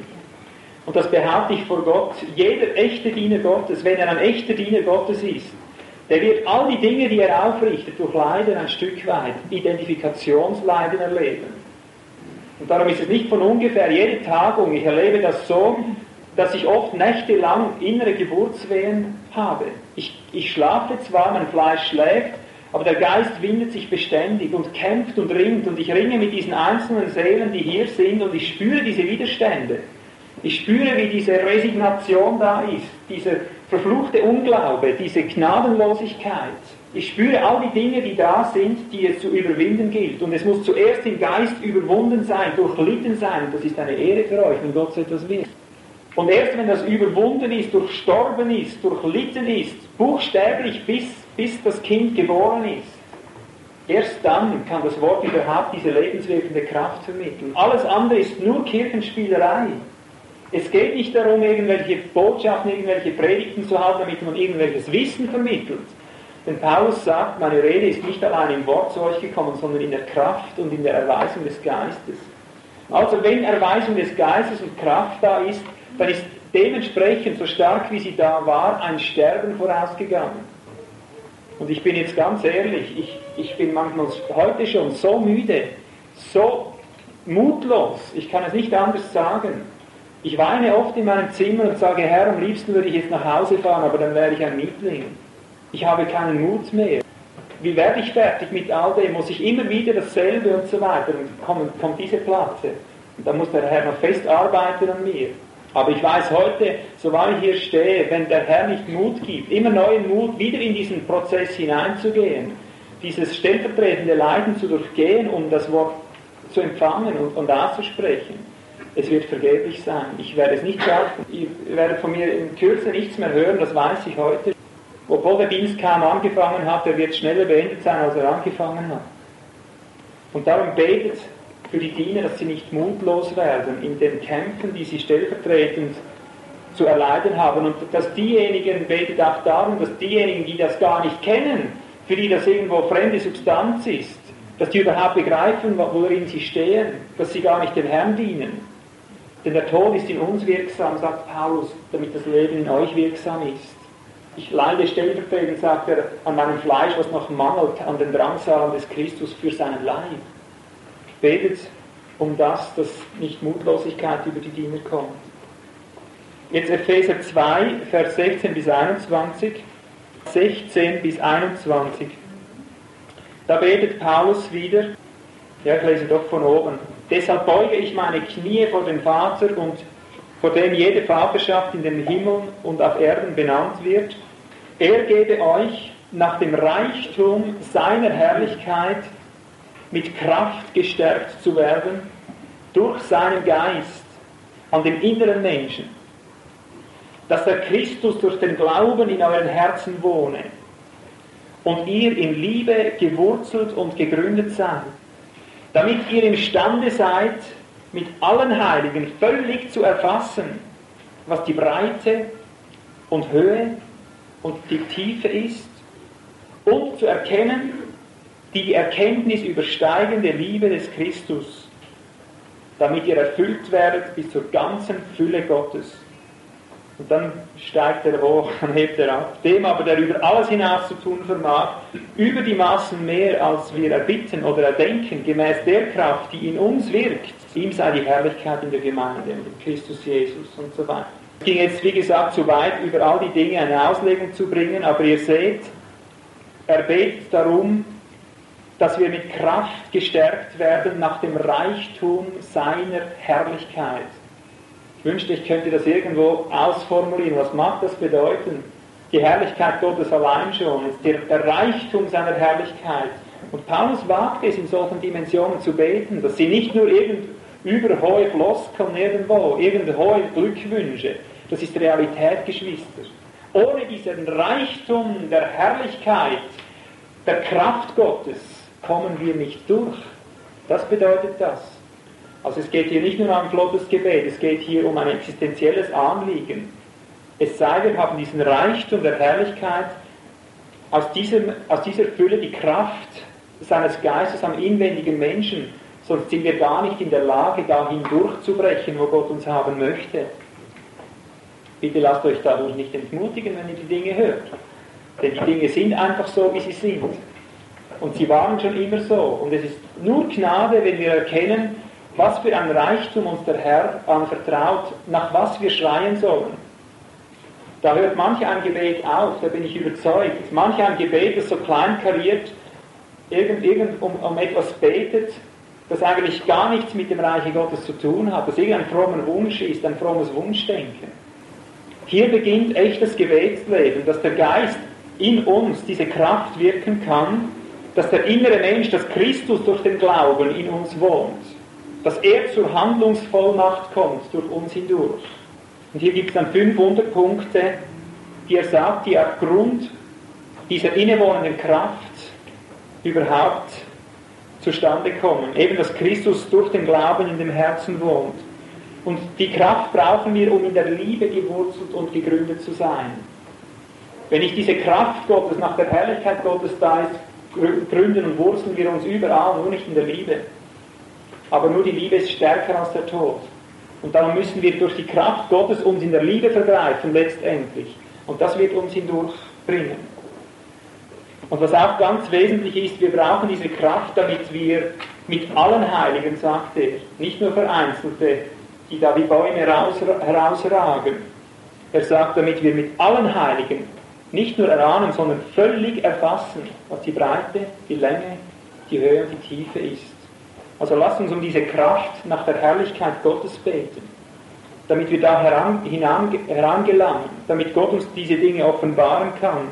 Und das behaupte ich vor Gott. Jeder echte Diener Gottes, wenn er ein echter Diener Gottes ist, der wird all die Dinge, die er aufrichtet, durch Leiden ein Stück weit, Identifikationsleiden erleben. Und darum ist es nicht von ungefähr jede Tagung, ich erlebe das so, dass ich oft nächtelang innere Geburtswehen habe. Ich, ich schlafe zwar, mein Fleisch schläft, aber der Geist windet sich beständig und kämpft und ringt und ich ringe mit diesen einzelnen Seelen, die hier sind und ich spüre diese Widerstände. Ich spüre, wie diese Resignation da ist, dieser verfluchte Unglaube, diese Gnadenlosigkeit. Ich spüre all die Dinge, die da sind, die es zu überwinden gilt. Und es muss zuerst im Geist überwunden sein, durchlitten sein. Das ist eine Ehre für euch, wenn Gott so etwas will. Und erst wenn das überwunden ist, durchstorben ist, durchlitten ist, buchstäblich bis, bis das Kind geboren ist, erst dann kann das Wort überhaupt diese lebenswirkende Kraft vermitteln. Alles andere ist nur Kirchenspielerei. Es geht nicht darum, irgendwelche Botschaften, irgendwelche Predigten zu halten, damit man irgendwelches Wissen vermittelt. Denn Paulus sagt, meine Rede ist nicht allein im Wort zu euch gekommen, sondern in der Kraft und in der Erweisung des Geistes. Also wenn Erweisung des Geistes und Kraft da ist, dann ist dementsprechend, so stark wie sie da war, ein Sterben vorausgegangen. Und ich bin jetzt ganz ehrlich, ich, ich bin manchmal heute schon so müde, so mutlos, ich kann es nicht anders sagen. Ich weine oft in meinem Zimmer und sage, Herr, am liebsten würde ich jetzt nach Hause fahren, aber dann wäre ich ein Mietling. Ich habe keinen Mut mehr. Wie werde ich fertig mit all dem? Muss ich immer wieder dasselbe und so weiter? Und kommt, kommt diese Platte. Und dann muss der Herr noch fest arbeiten an mir. Aber ich weiß heute, so wahr ich hier stehe, wenn der Herr nicht Mut gibt, immer neuen Mut, wieder in diesen Prozess hineinzugehen, dieses stellvertretende Leiden zu durchgehen, um das Wort zu empfangen und, und auszusprechen, es wird vergeblich sein. Ich werde es nicht schaffen. Ihr werdet von mir in Kürze nichts mehr hören, das weiß ich heute. Obwohl der Dienst kaum angefangen hat, er wird schneller beendet sein, als er angefangen hat. Und darum betet für die Diener, dass sie nicht mutlos werden in den Kämpfen, die sie stellvertretend zu erleiden haben. Und dass diejenigen, betet auch darum, dass diejenigen, die das gar nicht kennen, für die das irgendwo fremde Substanz ist, dass die überhaupt begreifen, worin sie stehen, dass sie gar nicht dem Herrn dienen. Denn der Tod ist in uns wirksam, sagt Paulus, damit das Leben in euch wirksam ist. Ich leide stellvertretend, sagt er, an meinem Fleisch, was noch mangelt, an den Drangsalen des Christus für seinen Leib. Betet um das, dass nicht Mutlosigkeit über die Diener kommt. Jetzt Epheser 2, Vers 16 bis 21, 16 bis 21. Da betet Paulus wieder, ja, ich lese doch von oben. Deshalb beuge ich meine Knie vor dem Vater und vor dem jede Vaterschaft in den Himmel und auf Erden benannt wird. Er gebe euch nach dem Reichtum seiner Herrlichkeit mit Kraft gestärkt zu werden durch seinen Geist an dem inneren Menschen, dass der Christus durch den Glauben in euren Herzen wohne und ihr in Liebe gewurzelt und gegründet seid damit ihr imstande seid, mit allen Heiligen völlig zu erfassen, was die Breite und Höhe und die Tiefe ist und zu erkennen die Erkenntnis übersteigende Liebe des Christus, damit ihr erfüllt werdet bis zur ganzen Fülle Gottes. Und dann steigt er hoch, dann hebt er ab. Dem aber, der über alles hinaus zu tun vermag, über die Massen mehr, als wir erbitten oder erdenken, gemäß der Kraft, die in uns wirkt, ihm sei die Herrlichkeit in der Gemeinde, in Christus Jesus und so weiter. Es ging jetzt, wie gesagt, zu weit, über all die Dinge eine Auslegung zu bringen, aber ihr seht, er betet darum, dass wir mit Kraft gestärkt werden nach dem Reichtum seiner Herrlichkeit. Wünschte, ich könnte das irgendwo ausformulieren. Was mag das bedeuten? Die Herrlichkeit Gottes allein schon, der, der Reichtum seiner Herrlichkeit. Und Paulus wagt es in solchen Dimensionen zu beten, dass sie nicht nur irgend über hohe Floskeln irgendwo, irgend hohe Glückwünsche, das ist Realität, Geschwister. Ohne diesen Reichtum der Herrlichkeit, der Kraft Gottes, kommen wir nicht durch. Das bedeutet das. Also es geht hier nicht nur um ein flottes Gebet, es geht hier um ein existenzielles Anliegen. Es sei, wir haben diesen Reichtum der Herrlichkeit, aus, diesem, aus dieser Fülle die Kraft seines Geistes am inwendigen Menschen, sonst sind wir gar nicht in der Lage, dahin durchzubrechen, wo Gott uns haben möchte. Bitte lasst euch dadurch nicht entmutigen, wenn ihr die Dinge hört. Denn die Dinge sind einfach so, wie sie sind. Und sie waren schon immer so. Und es ist nur Gnade, wenn wir erkennen, was für ein Reichtum uns der Herr anvertraut, nach was wir schreien sollen. Da hört manch ein Gebet auf, da bin ich überzeugt. Manch ein Gebet, das so kleinkariert irgend, irgend um, um etwas betet, das eigentlich gar nichts mit dem Reiche Gottes zu tun hat, das irgendein frommer Wunsch ist, ein frommes Wunschdenken. Hier beginnt echtes Gebetsleben, dass der Geist in uns diese Kraft wirken kann, dass der innere Mensch, dass Christus durch den Glauben in uns wohnt, dass er zur Handlungsvollmacht kommt durch uns hindurch. Und hier gibt es dann fünf Unterpunkte, die er sagt, die aufgrund dieser innewohnenden Kraft überhaupt zustande kommen. Eben, dass Christus durch den Glauben in dem Herzen wohnt. Und die Kraft brauchen wir, um in der Liebe gewurzelt und gegründet zu sein. Wenn nicht diese Kraft Gottes nach der Herrlichkeit Gottes da ist, gründen und wurzeln wir uns überall, nur nicht in der Liebe. Aber nur die Liebe ist stärker als der Tod. Und darum müssen wir durch die Kraft Gottes uns in der Liebe vergreifen, letztendlich. Und das wird uns hindurchbringen. Und was auch ganz wesentlich ist, wir brauchen diese Kraft, damit wir mit allen Heiligen, sagt er, nicht nur Vereinzelte, die da wie Bäume herausragen. Er sagt, damit wir mit allen Heiligen nicht nur erahnen, sondern völlig erfassen, was die Breite, die Länge, die Höhe und die Tiefe ist. Also lasst uns um diese Kraft nach der Herrlichkeit Gottes beten, damit wir da herangelangen, damit Gott uns diese Dinge offenbaren kann,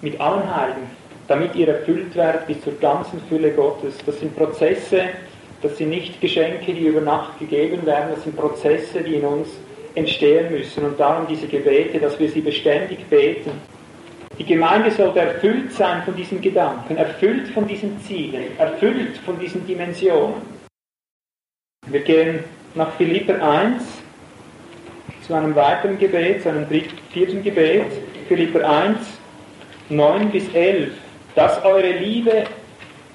mit allen Heiligen, damit ihr erfüllt werdet bis zur ganzen Fülle Gottes. Das sind Prozesse, das sind nicht Geschenke, die über Nacht gegeben werden, das sind Prozesse, die in uns entstehen müssen. Und darum diese Gebete, dass wir sie beständig beten. Die Gemeinde sollte erfüllt sein von diesen Gedanken, erfüllt von diesen Zielen, erfüllt von diesen Dimensionen. Wir gehen nach Philipper 1 zu einem weiteren Gebet, zu einem vierten Philipper 1, 9 bis 11. Dass eure Liebe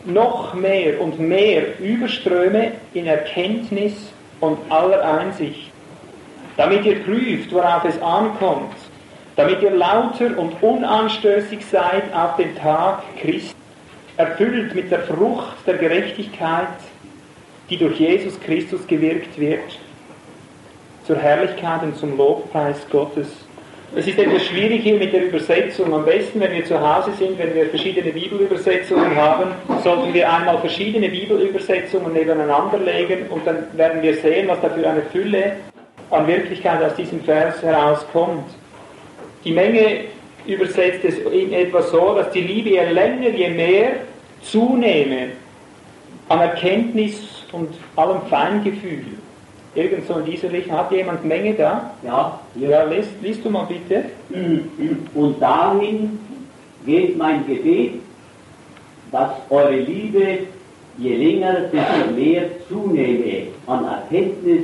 noch mehr und mehr überströme in Erkenntnis und aller Einsicht, damit ihr prüft, worauf es ankommt, damit ihr lauter und unanstößig seid auf den Tag Christi, erfüllt mit der Frucht der Gerechtigkeit, die durch Jesus Christus gewirkt wird, zur Herrlichkeit und zum Lobpreis Gottes. Es ist etwas schwierig hier mit der Übersetzung. Am besten, wenn wir zu Hause sind, wenn wir verschiedene Bibelübersetzungen haben, sollten wir einmal verschiedene Bibelübersetzungen nebeneinander legen und dann werden wir sehen, was da für eine Fülle an Wirklichkeit aus diesem Vers herauskommt. Die Menge übersetzt es in etwa so, dass die Liebe je länger, je mehr zunehme an Erkenntnis und allem Feingefühl. Irgend so in dieser Richtung. Hat jemand Menge da? Ja, Ja, liest, liest du mal bitte. und dahin geht mein Gebet, dass eure Liebe je länger, desto mehr zunehme an Erkenntnis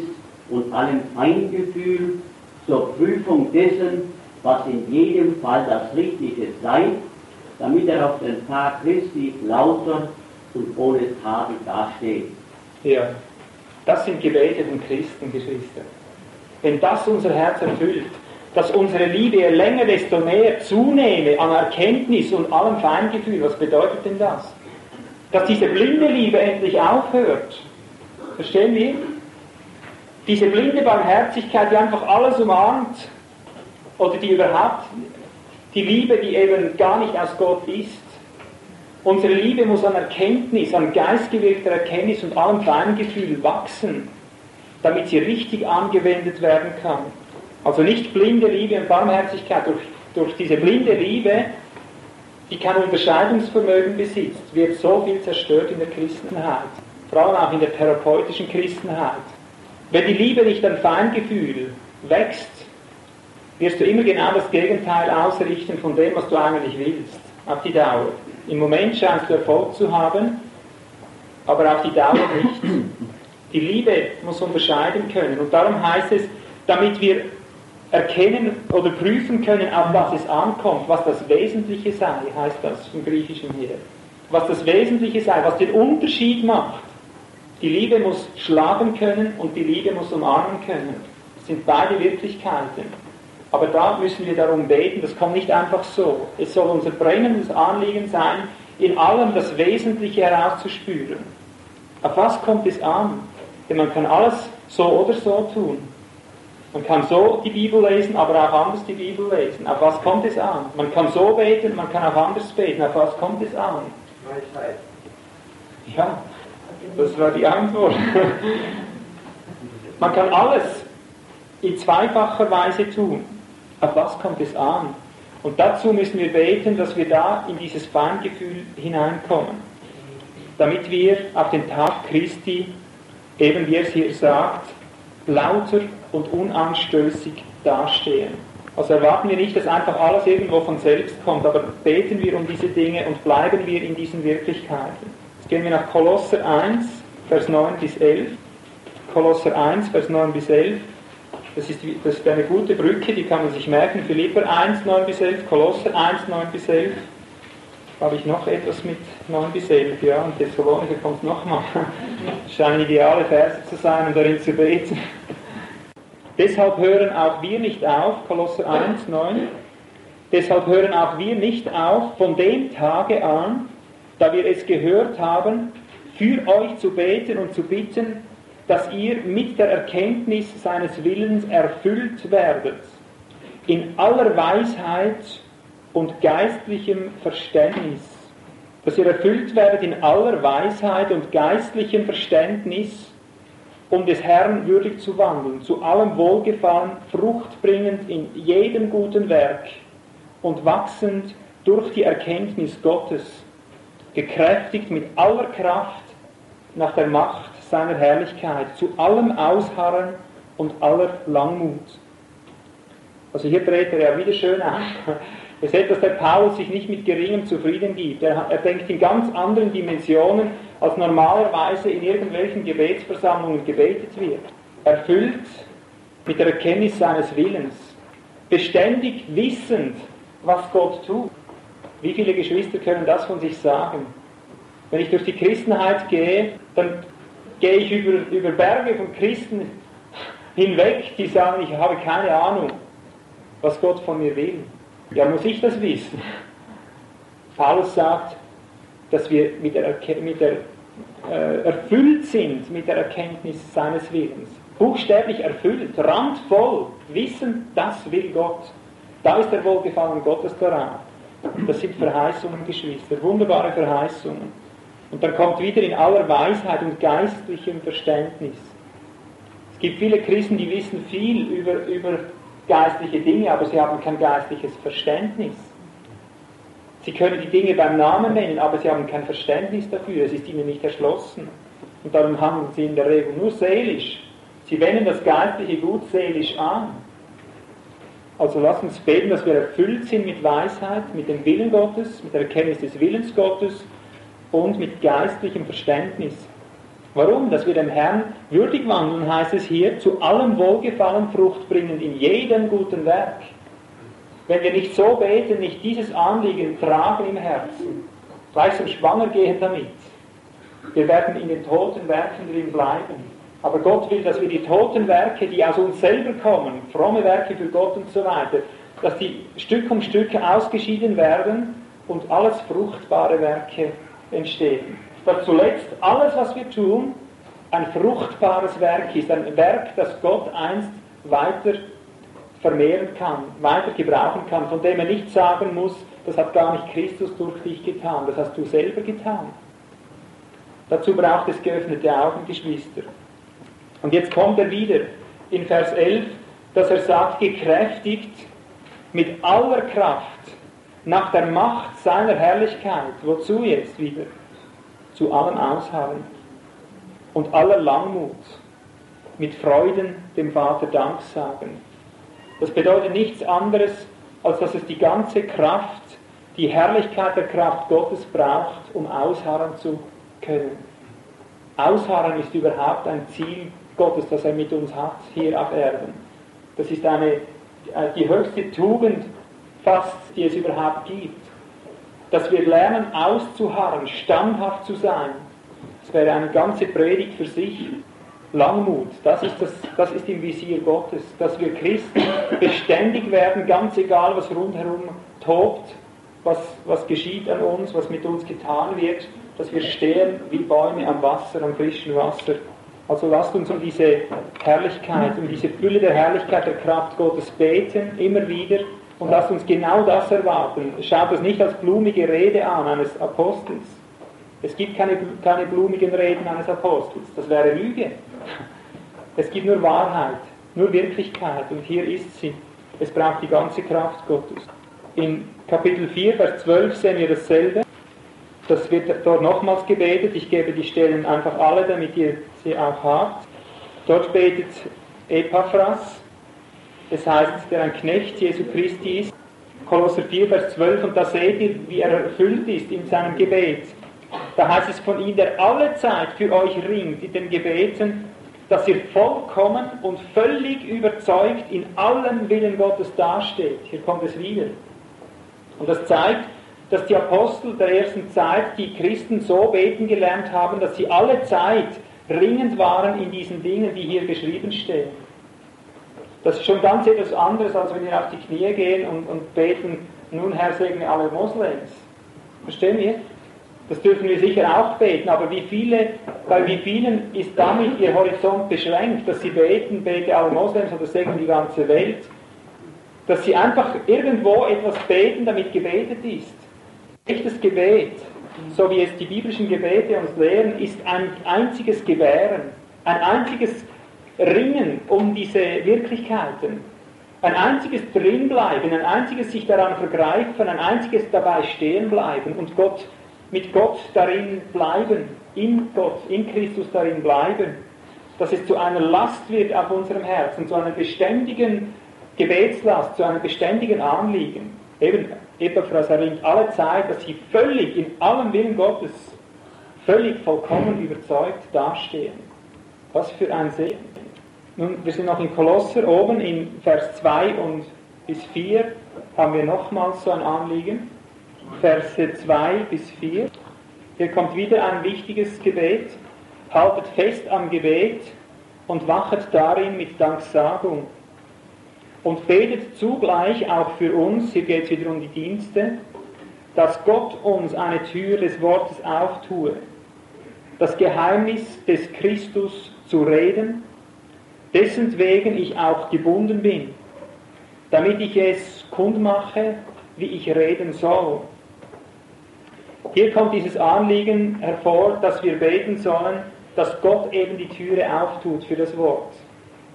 und allem Feingefühl zur Prüfung dessen, was in jedem Fall das Richtige sei, damit er auf den Tag Christi lauter und ohne Tadel dasteht. Ja. Das sind Gebete von Christen, Geschwister. Wenn das unser Herz erfüllt, dass unsere Liebe je länger, desto mehr zunehme an Erkenntnis und allem Feingefühl, was bedeutet denn das? Dass diese blinde Liebe endlich aufhört. Verstehen wir? Diese blinde Barmherzigkeit, die einfach alles umarmt, oder die überhaupt, die Liebe, die eben gar nicht aus Gott ist. Unsere Liebe muss an Erkenntnis, an geistgewirkter Erkenntnis und allem Feingefühl wachsen, damit sie richtig angewendet werden kann. Also nicht blinde Liebe und Barmherzigkeit. Durch, durch diese blinde Liebe, die kein Unterscheidungsvermögen besitzt, wird so viel zerstört in der Christenheit. Vor allem auch in der therapeutischen Christenheit. Wenn die Liebe nicht an Feingefühl wächst, wirst du immer genau das Gegenteil ausrichten von dem, was du eigentlich willst, auf die Dauer. Im Moment scheinst du Erfolg zu haben, aber auf die Dauer nicht. Die Liebe muss unterscheiden können. Und darum heißt es, damit wir erkennen oder prüfen können, auf was es ankommt, was das Wesentliche sei, heißt das vom Griechischen her. Was das Wesentliche sei, was den Unterschied macht. Die Liebe muss schlagen können und die Liebe muss umarmen können. Das sind beide Wirklichkeiten. Aber da müssen wir darum beten, das kommt nicht einfach so. Es soll unser brennendes Anliegen sein, in allem das Wesentliche herauszuspüren. Auf was kommt es an? Denn man kann alles so oder so tun. Man kann so die Bibel lesen, aber auch anders die Bibel lesen. Auf was kommt es an? Man kann so beten, man kann auch anders beten. Auf was kommt es an? Ja, das war die Antwort. Man kann alles in zweifacher Weise tun. Auf was kommt es an? Und dazu müssen wir beten, dass wir da in dieses Feingefühl hineinkommen, damit wir auf den Tag Christi, eben wie es hier sagt, lauter und unanstößig dastehen. Also erwarten wir nicht, dass einfach alles irgendwo von selbst kommt, aber beten wir um diese Dinge und bleiben wir in diesen Wirklichkeiten. Jetzt gehen wir nach Kolosser 1, Vers 9 bis 11. Kolosser 1, Vers 9 bis 11. Das ist, das ist eine gute Brücke, die kann man sich merken. Philipper 1, 9 bis 11, Kolosser 1, 9 bis 11. Habe ich noch etwas mit 9 bis 11? Ja, und Thessalonicher kommt nochmal. <laughs> Scheinen ideale Verse zu sein, um darin zu beten. Deshalb hören auch wir nicht auf, Kolosser 1, 9, deshalb hören auch wir nicht auf, von dem Tage an, da wir es gehört haben, für euch zu beten und zu bitten, dass ihr mit der Erkenntnis seines Willens erfüllt werdet, in aller Weisheit und geistlichem Verständnis. Dass ihr erfüllt werdet in aller Weisheit und geistlichem Verständnis, um des Herrn würdig zu wandeln, zu allem Wohlgefallen, fruchtbringend in jedem guten Werk und wachsend durch die Erkenntnis Gottes, gekräftigt mit aller Kraft nach der Macht seiner Herrlichkeit, zu allem Ausharren und aller Langmut. Also hier dreht er ja wieder schön auf. Es ist etwas, der Paulus sich nicht mit geringem zufrieden gibt. Er, er denkt in ganz anderen Dimensionen, als normalerweise in irgendwelchen Gebetsversammlungen gebetet wird. Erfüllt mit der Erkenntnis seines Willens. Beständig wissend, was Gott tut. Wie viele Geschwister können das von sich sagen? Wenn ich durch die Christenheit gehe, dann gehe ich über, über Berge von Christen hinweg, die sagen, ich habe keine Ahnung, was Gott von mir will. Ja, muss ich das wissen? Paulus sagt, dass wir mit der, mit der, äh, erfüllt sind mit der Erkenntnis seines Willens. Buchstäblich erfüllt, randvoll, wissen, das will Gott. Da ist der Wohlgefallen Gottes daran. Das sind Verheißungen, Geschwister, wunderbare Verheißungen. Und dann kommt wieder in aller Weisheit und geistlichem Verständnis. Es gibt viele Christen, die wissen viel über, über geistliche Dinge, aber sie haben kein geistliches Verständnis. Sie können die Dinge beim Namen nennen, aber sie haben kein Verständnis dafür, es ist ihnen nicht erschlossen. Und darum handeln sie in der Regel nur seelisch. Sie wenden das Geistliche gut seelisch an. Also lasst uns beten, dass wir erfüllt sind mit Weisheit, mit dem Willen Gottes, mit der Erkenntnis des Willens Gottes und mit geistlichem Verständnis. Warum? Dass wir dem Herrn würdig wandeln, heißt es hier, zu allem Wohlgefallen Frucht bringen, in jedem guten Werk. Wenn wir nicht so beten, nicht dieses Anliegen tragen im Herzen, gleichsam schwanger gehen damit, wir werden in den toten Werken drin bleiben. Aber Gott will, dass wir die toten Werke, die aus uns selber kommen, fromme Werke für Gott und so weiter, dass die Stück um Stück ausgeschieden werden und alles fruchtbare Werke entstehen. Dass zuletzt alles, was wir tun, ein fruchtbares Werk ist, ein Werk, das Gott einst weiter vermehren kann, weiter gebrauchen kann, von dem er nicht sagen muss, das hat gar nicht Christus durch dich getan, das hast du selber getan. Dazu braucht es geöffnete Augen, Geschwister. Und jetzt kommt er wieder in Vers 11, dass er sagt, gekräftigt mit aller Kraft nach der Macht seiner Herrlichkeit. Wozu jetzt wieder? Zu allem Ausharren und aller Langmut. Mit Freuden dem Vater Dank sagen. Das bedeutet nichts anderes, als dass es die ganze Kraft, die Herrlichkeit der Kraft Gottes braucht, um ausharren zu können. Ausharren ist überhaupt ein Ziel Gottes, das er mit uns hat, hier auf Erden. Das ist eine, äh, die höchste Tugend fast, die es überhaupt gibt. Dass wir lernen auszuharren, standhaft zu sein. Das wäre eine ganze Predigt für sich. Langmut, das ist, das, das ist im Visier Gottes, dass wir Christen beständig werden, ganz egal, was rundherum tobt, was, was geschieht an uns, was mit uns getan wird, dass wir stehen wie Bäume am Wasser, am frischen Wasser. Also lasst uns um diese Herrlichkeit, um diese Fülle der Herrlichkeit der Kraft Gottes beten, immer wieder, und lasst uns genau das erwarten. Schaut es nicht als blumige Rede an eines Apostels. Es gibt keine, keine blumigen Reden eines Apostels. Das wäre Lüge. Es gibt nur Wahrheit, nur Wirklichkeit. Und hier ist sie. Es braucht die ganze Kraft Gottes. In Kapitel 4, Vers 12 sehen wir dasselbe. Das wird dort nochmals gebetet. Ich gebe die Stellen einfach alle, damit ihr sie auch habt. Dort betet Epaphras. Es heißt, der ein Knecht Jesu Christi ist. Kolosser 4, Vers 12. Und da seht ihr, wie er erfüllt ist in seinem Gebet. Da heißt es von ihm, der alle Zeit für euch ringt in den Gebeten, dass ihr vollkommen und völlig überzeugt in allem Willen Gottes dasteht. Hier kommt es wieder. Und das zeigt, dass die Apostel der ersten Zeit die Christen so beten gelernt haben, dass sie alle Zeit ringend waren in diesen Dingen, die hier geschrieben stehen. Das ist schon ganz etwas anderes, als wenn wir auf die Knie gehen und, und beten, nun Herr segne alle Moslems. Verstehen wir? Das dürfen wir sicher auch beten, aber wie viele, bei wie vielen ist damit ihr Horizont beschränkt, dass sie beten, bete alle Moslems oder segnen die ganze Welt? Dass sie einfach irgendwo etwas beten, damit gebetet ist. Echtes Gebet, so wie es die biblischen Gebete uns lehren, ist ein einziges Gewähren, ein einziges Ringen um diese Wirklichkeiten, ein einziges Drinbleiben, ein einziges sich daran vergreifen, ein einziges dabei stehen bleiben und Gott mit Gott darin bleiben, in Gott, in Christus darin bleiben, dass es zu einer Last wird auf unserem Herzen, zu einer beständigen Gebetslast, zu einem beständigen Anliegen. Eben, Epaphras erringt alle Zeit, dass sie völlig in allem Willen Gottes, völlig vollkommen überzeugt dastehen. Was für ein Segen. Nun, wir sind noch in Kolosser oben, in Vers 2 und bis 4 haben wir nochmals so ein Anliegen. Verse 2 bis 4. Hier kommt wieder ein wichtiges Gebet. Haltet fest am Gebet und wachet darin mit Danksagung. Und betet zugleich auch für uns, hier geht es wieder um die Dienste, dass Gott uns eine Tür des Wortes auftue, das Geheimnis des Christus zu reden, dessen wegen ich auch gebunden bin, damit ich es kundmache, wie ich reden soll. Hier kommt dieses Anliegen hervor, dass wir beten sollen, dass Gott eben die Türe auftut für das Wort.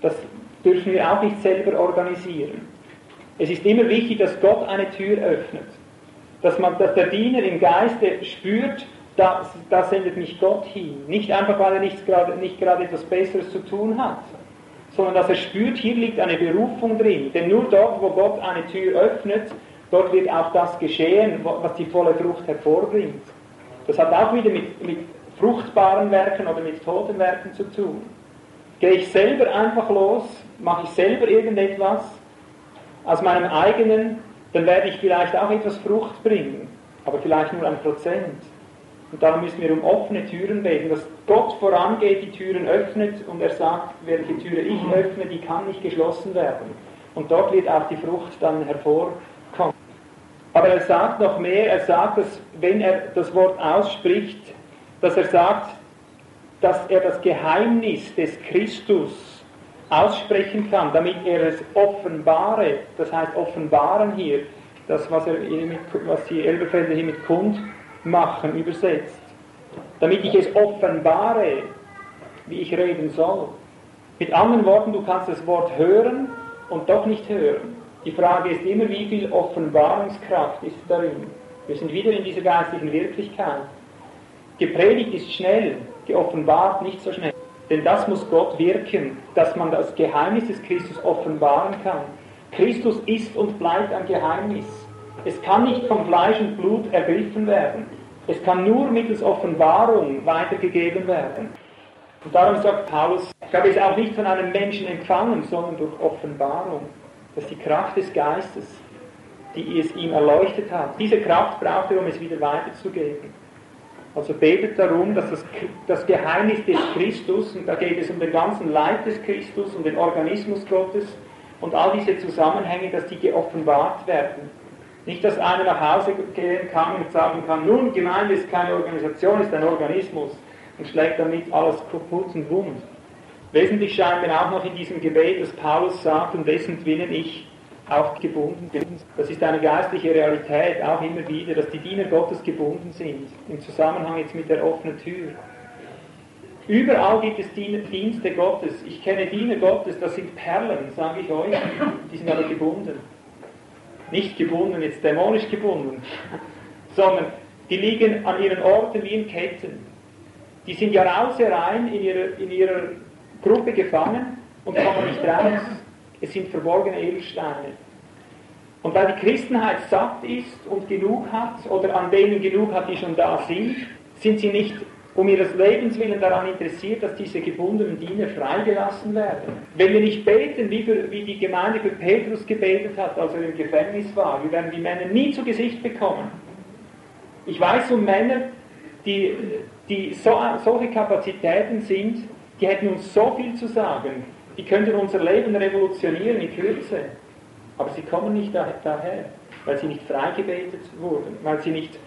Das dürfen wir auch nicht selber organisieren. Es ist immer wichtig, dass Gott eine Tür öffnet. Dass, man, dass der Diener im Geiste spürt, da, da sendet mich Gott hin. Nicht einfach, weil er nicht gerade, nicht gerade etwas Besseres zu tun hat, sondern dass er spürt, hier liegt eine Berufung drin. Denn nur dort, wo Gott eine Tür öffnet, Dort wird auch das geschehen, was die volle Frucht hervorbringt. Das hat auch wieder mit, mit fruchtbaren Werken oder mit toten Werken zu tun. Gehe ich selber einfach los, mache ich selber irgendetwas aus meinem eigenen, dann werde ich vielleicht auch etwas Frucht bringen, aber vielleicht nur ein Prozent. Und darum müssen wir um offene Türen beten, dass Gott vorangeht, die Türen öffnet und er sagt, welche Türe ich öffne, die kann nicht geschlossen werden. Und dort wird auch die Frucht dann hervorkommen. Aber er sagt noch mehr, er sagt, dass wenn er das Wort ausspricht, dass er sagt, dass er das Geheimnis des Christus aussprechen kann, damit er es offenbare, das heißt offenbaren hier, das, was, er mit, was die Elberfelder hier mit Kund machen, übersetzt. Damit ich es offenbare, wie ich reden soll. Mit anderen Worten, du kannst das Wort hören und doch nicht hören. Die Frage ist immer, wie viel Offenbarungskraft ist darin. Wir sind wieder in dieser geistlichen Wirklichkeit. Gepredigt ist schnell, geoffenbart nicht so schnell. Denn das muss Gott wirken, dass man das Geheimnis des Christus offenbaren kann. Christus ist und bleibt ein Geheimnis. Es kann nicht vom Fleisch und Blut ergriffen werden. Es kann nur mittels Offenbarung weitergegeben werden. Und darum sagt Paulus, ich habe es auch nicht von einem Menschen empfangen, sondern durch Offenbarung. Das ist die Kraft des Geistes, die es ihm erleuchtet hat. Diese Kraft braucht er, um es wieder weiterzugeben. Also betet darum, dass das, das Geheimnis des Christus, und da geht es um den ganzen Leib des Christus, um den Organismus Gottes und all diese Zusammenhänge, dass die geoffenbart werden. Nicht, dass einer nach Hause gehen kann und sagen kann, nun, Gemeinde ist keine Organisation, ist ein Organismus und schlägt damit alles kaputt und wund. Wesentlich scheint mir auch noch in diesem Gebet, dass Paulus sagt, um dessen Willen ich auch gebunden bin. Das ist eine geistliche Realität, auch immer wieder, dass die Diener Gottes gebunden sind, im Zusammenhang jetzt mit der offenen Tür. Überall gibt es Dienste Gottes. Ich kenne Diener Gottes, das sind Perlen, sage ich euch, die sind aber gebunden. Nicht gebunden, jetzt dämonisch gebunden, sondern die liegen an ihren Orten wie in Ketten. Die sind ja raus herein in ihrer, in ihrer Gruppe gefangen und kommen nicht raus. Es sind verborgene Edelsteine. Und weil die Christenheit satt ist und genug hat, oder an denen genug hat, die schon da sind, sind sie nicht um ihres Lebens willen daran interessiert, dass diese gebundenen Diener freigelassen werden. Wenn wir nicht beten, wie, für, wie die Gemeinde für Petrus gebetet hat, als er im Gefängnis war, wir werden die Männer nie zu Gesicht bekommen. Ich weiß um Männer, die, die so, solche Kapazitäten sind, die hätten uns so viel zu sagen, die könnten unser Leben revolutionieren in Kürze. Aber sie kommen nicht daher, weil sie nicht freigebetet wurden, weil sie nicht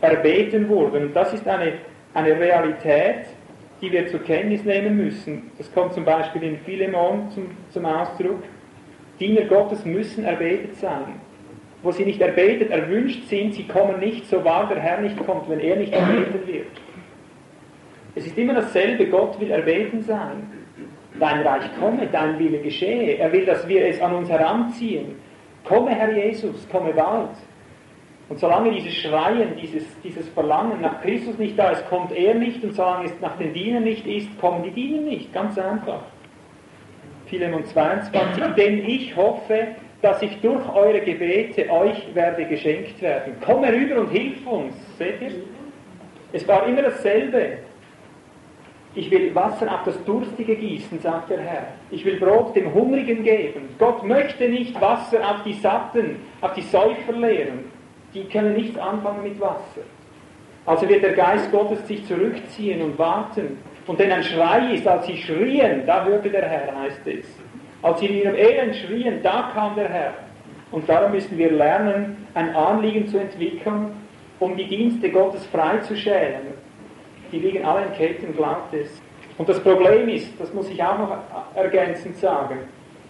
erbeten wurden. Und das ist eine, eine Realität, die wir zur Kenntnis nehmen müssen. Das kommt zum Beispiel in Philemon zum, zum Ausdruck. Diener Gottes müssen erbetet sein. Wo sie nicht erbetet, erwünscht sind, sie kommen nicht, so wahr der Herr nicht kommt, wenn er nicht erbeten wird. Es ist immer dasselbe, Gott will erbeten sein. Dein Reich komme, dein Wille geschehe. Er will, dass wir es an uns heranziehen. Komme, Herr Jesus, komme bald. Und solange dieses Schreien, dieses, dieses Verlangen nach Christus nicht da ist, kommt er nicht. Und solange es nach den Dienern nicht ist, kommen die Diener nicht. Ganz einfach. Philemon 22. <laughs> Denn ich hoffe, dass ich durch eure Gebete euch werde geschenkt werden. Komm herüber und hilf uns. Seht ihr? Es war immer dasselbe. Ich will Wasser auf das Durstige gießen, sagt der Herr. Ich will Brot dem Hungrigen geben. Gott möchte nicht Wasser auf die Satten, auf die Säufer leeren. Die können nichts anfangen mit Wasser. Also wird der Geist Gottes sich zurückziehen und warten. Und denn ein Schrei ist, als sie schrien, da hörte der Herr, heißt es. Als sie in ihrem Elend schrien, da kam der Herr. Und darum müssen wir lernen, ein Anliegen zu entwickeln, um die Dienste Gottes freizuschälen die liegen alle in Ketten, glaubt es. Und das Problem ist, das muss ich auch noch ergänzend sagen,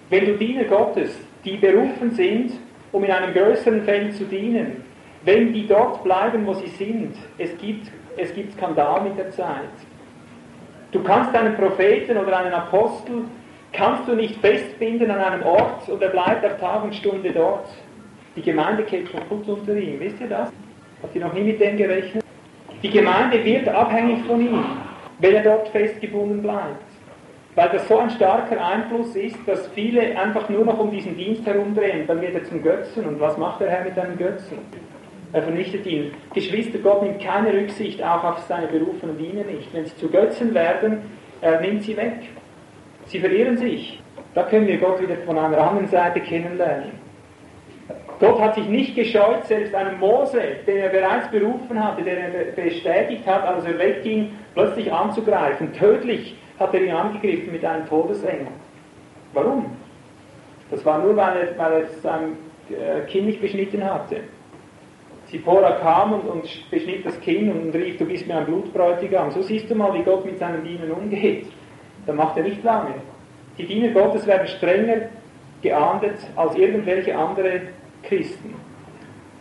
wenn du Diener Gottes, die berufen sind, um in einem größeren Feld zu dienen, wenn die dort bleiben, wo sie sind, es gibt, es gibt Skandal mit der Zeit. Du kannst einen Propheten oder einen Apostel, kannst du nicht festbinden an einem Ort und er bleibt auf Tag und Stunde dort. Die Gemeinde geht kaputt unter ihm. Wisst ihr das? Habt ihr noch nie mit dem gerechnet? Die Gemeinde wird abhängig von ihm, wenn er dort festgebunden bleibt. Weil das so ein starker Einfluss ist, dass viele einfach nur noch um diesen Dienst herumdrehen. Dann wird er zum Götzen. Und was macht der Herr mit einem Götzen? Er vernichtet ihn. Geschwister, Gott nimmt keine Rücksicht auch auf seine berufenen Diener nicht. Wenn sie zu Götzen werden, er nimmt sie weg. Sie verirren sich. Da können wir Gott wieder von einer anderen Seite kennenlernen. Gott hat sich nicht gescheut, selbst einen Mose, den er bereits berufen hatte, den er bestätigt hat, als er wegging, plötzlich anzugreifen. Tödlich hat er ihn angegriffen mit einem Todesengel. Warum? Das war nur, weil er, weil er sein äh, Kind nicht beschnitten hatte. Zipporah kam und, und beschnitt das Kind und rief, du bist mir ein Blutbräutigam. So siehst du mal, wie Gott mit seinen Dienern umgeht. Da macht er nicht lange. Die Diener Gottes werden strenger geahndet als irgendwelche andere Christen.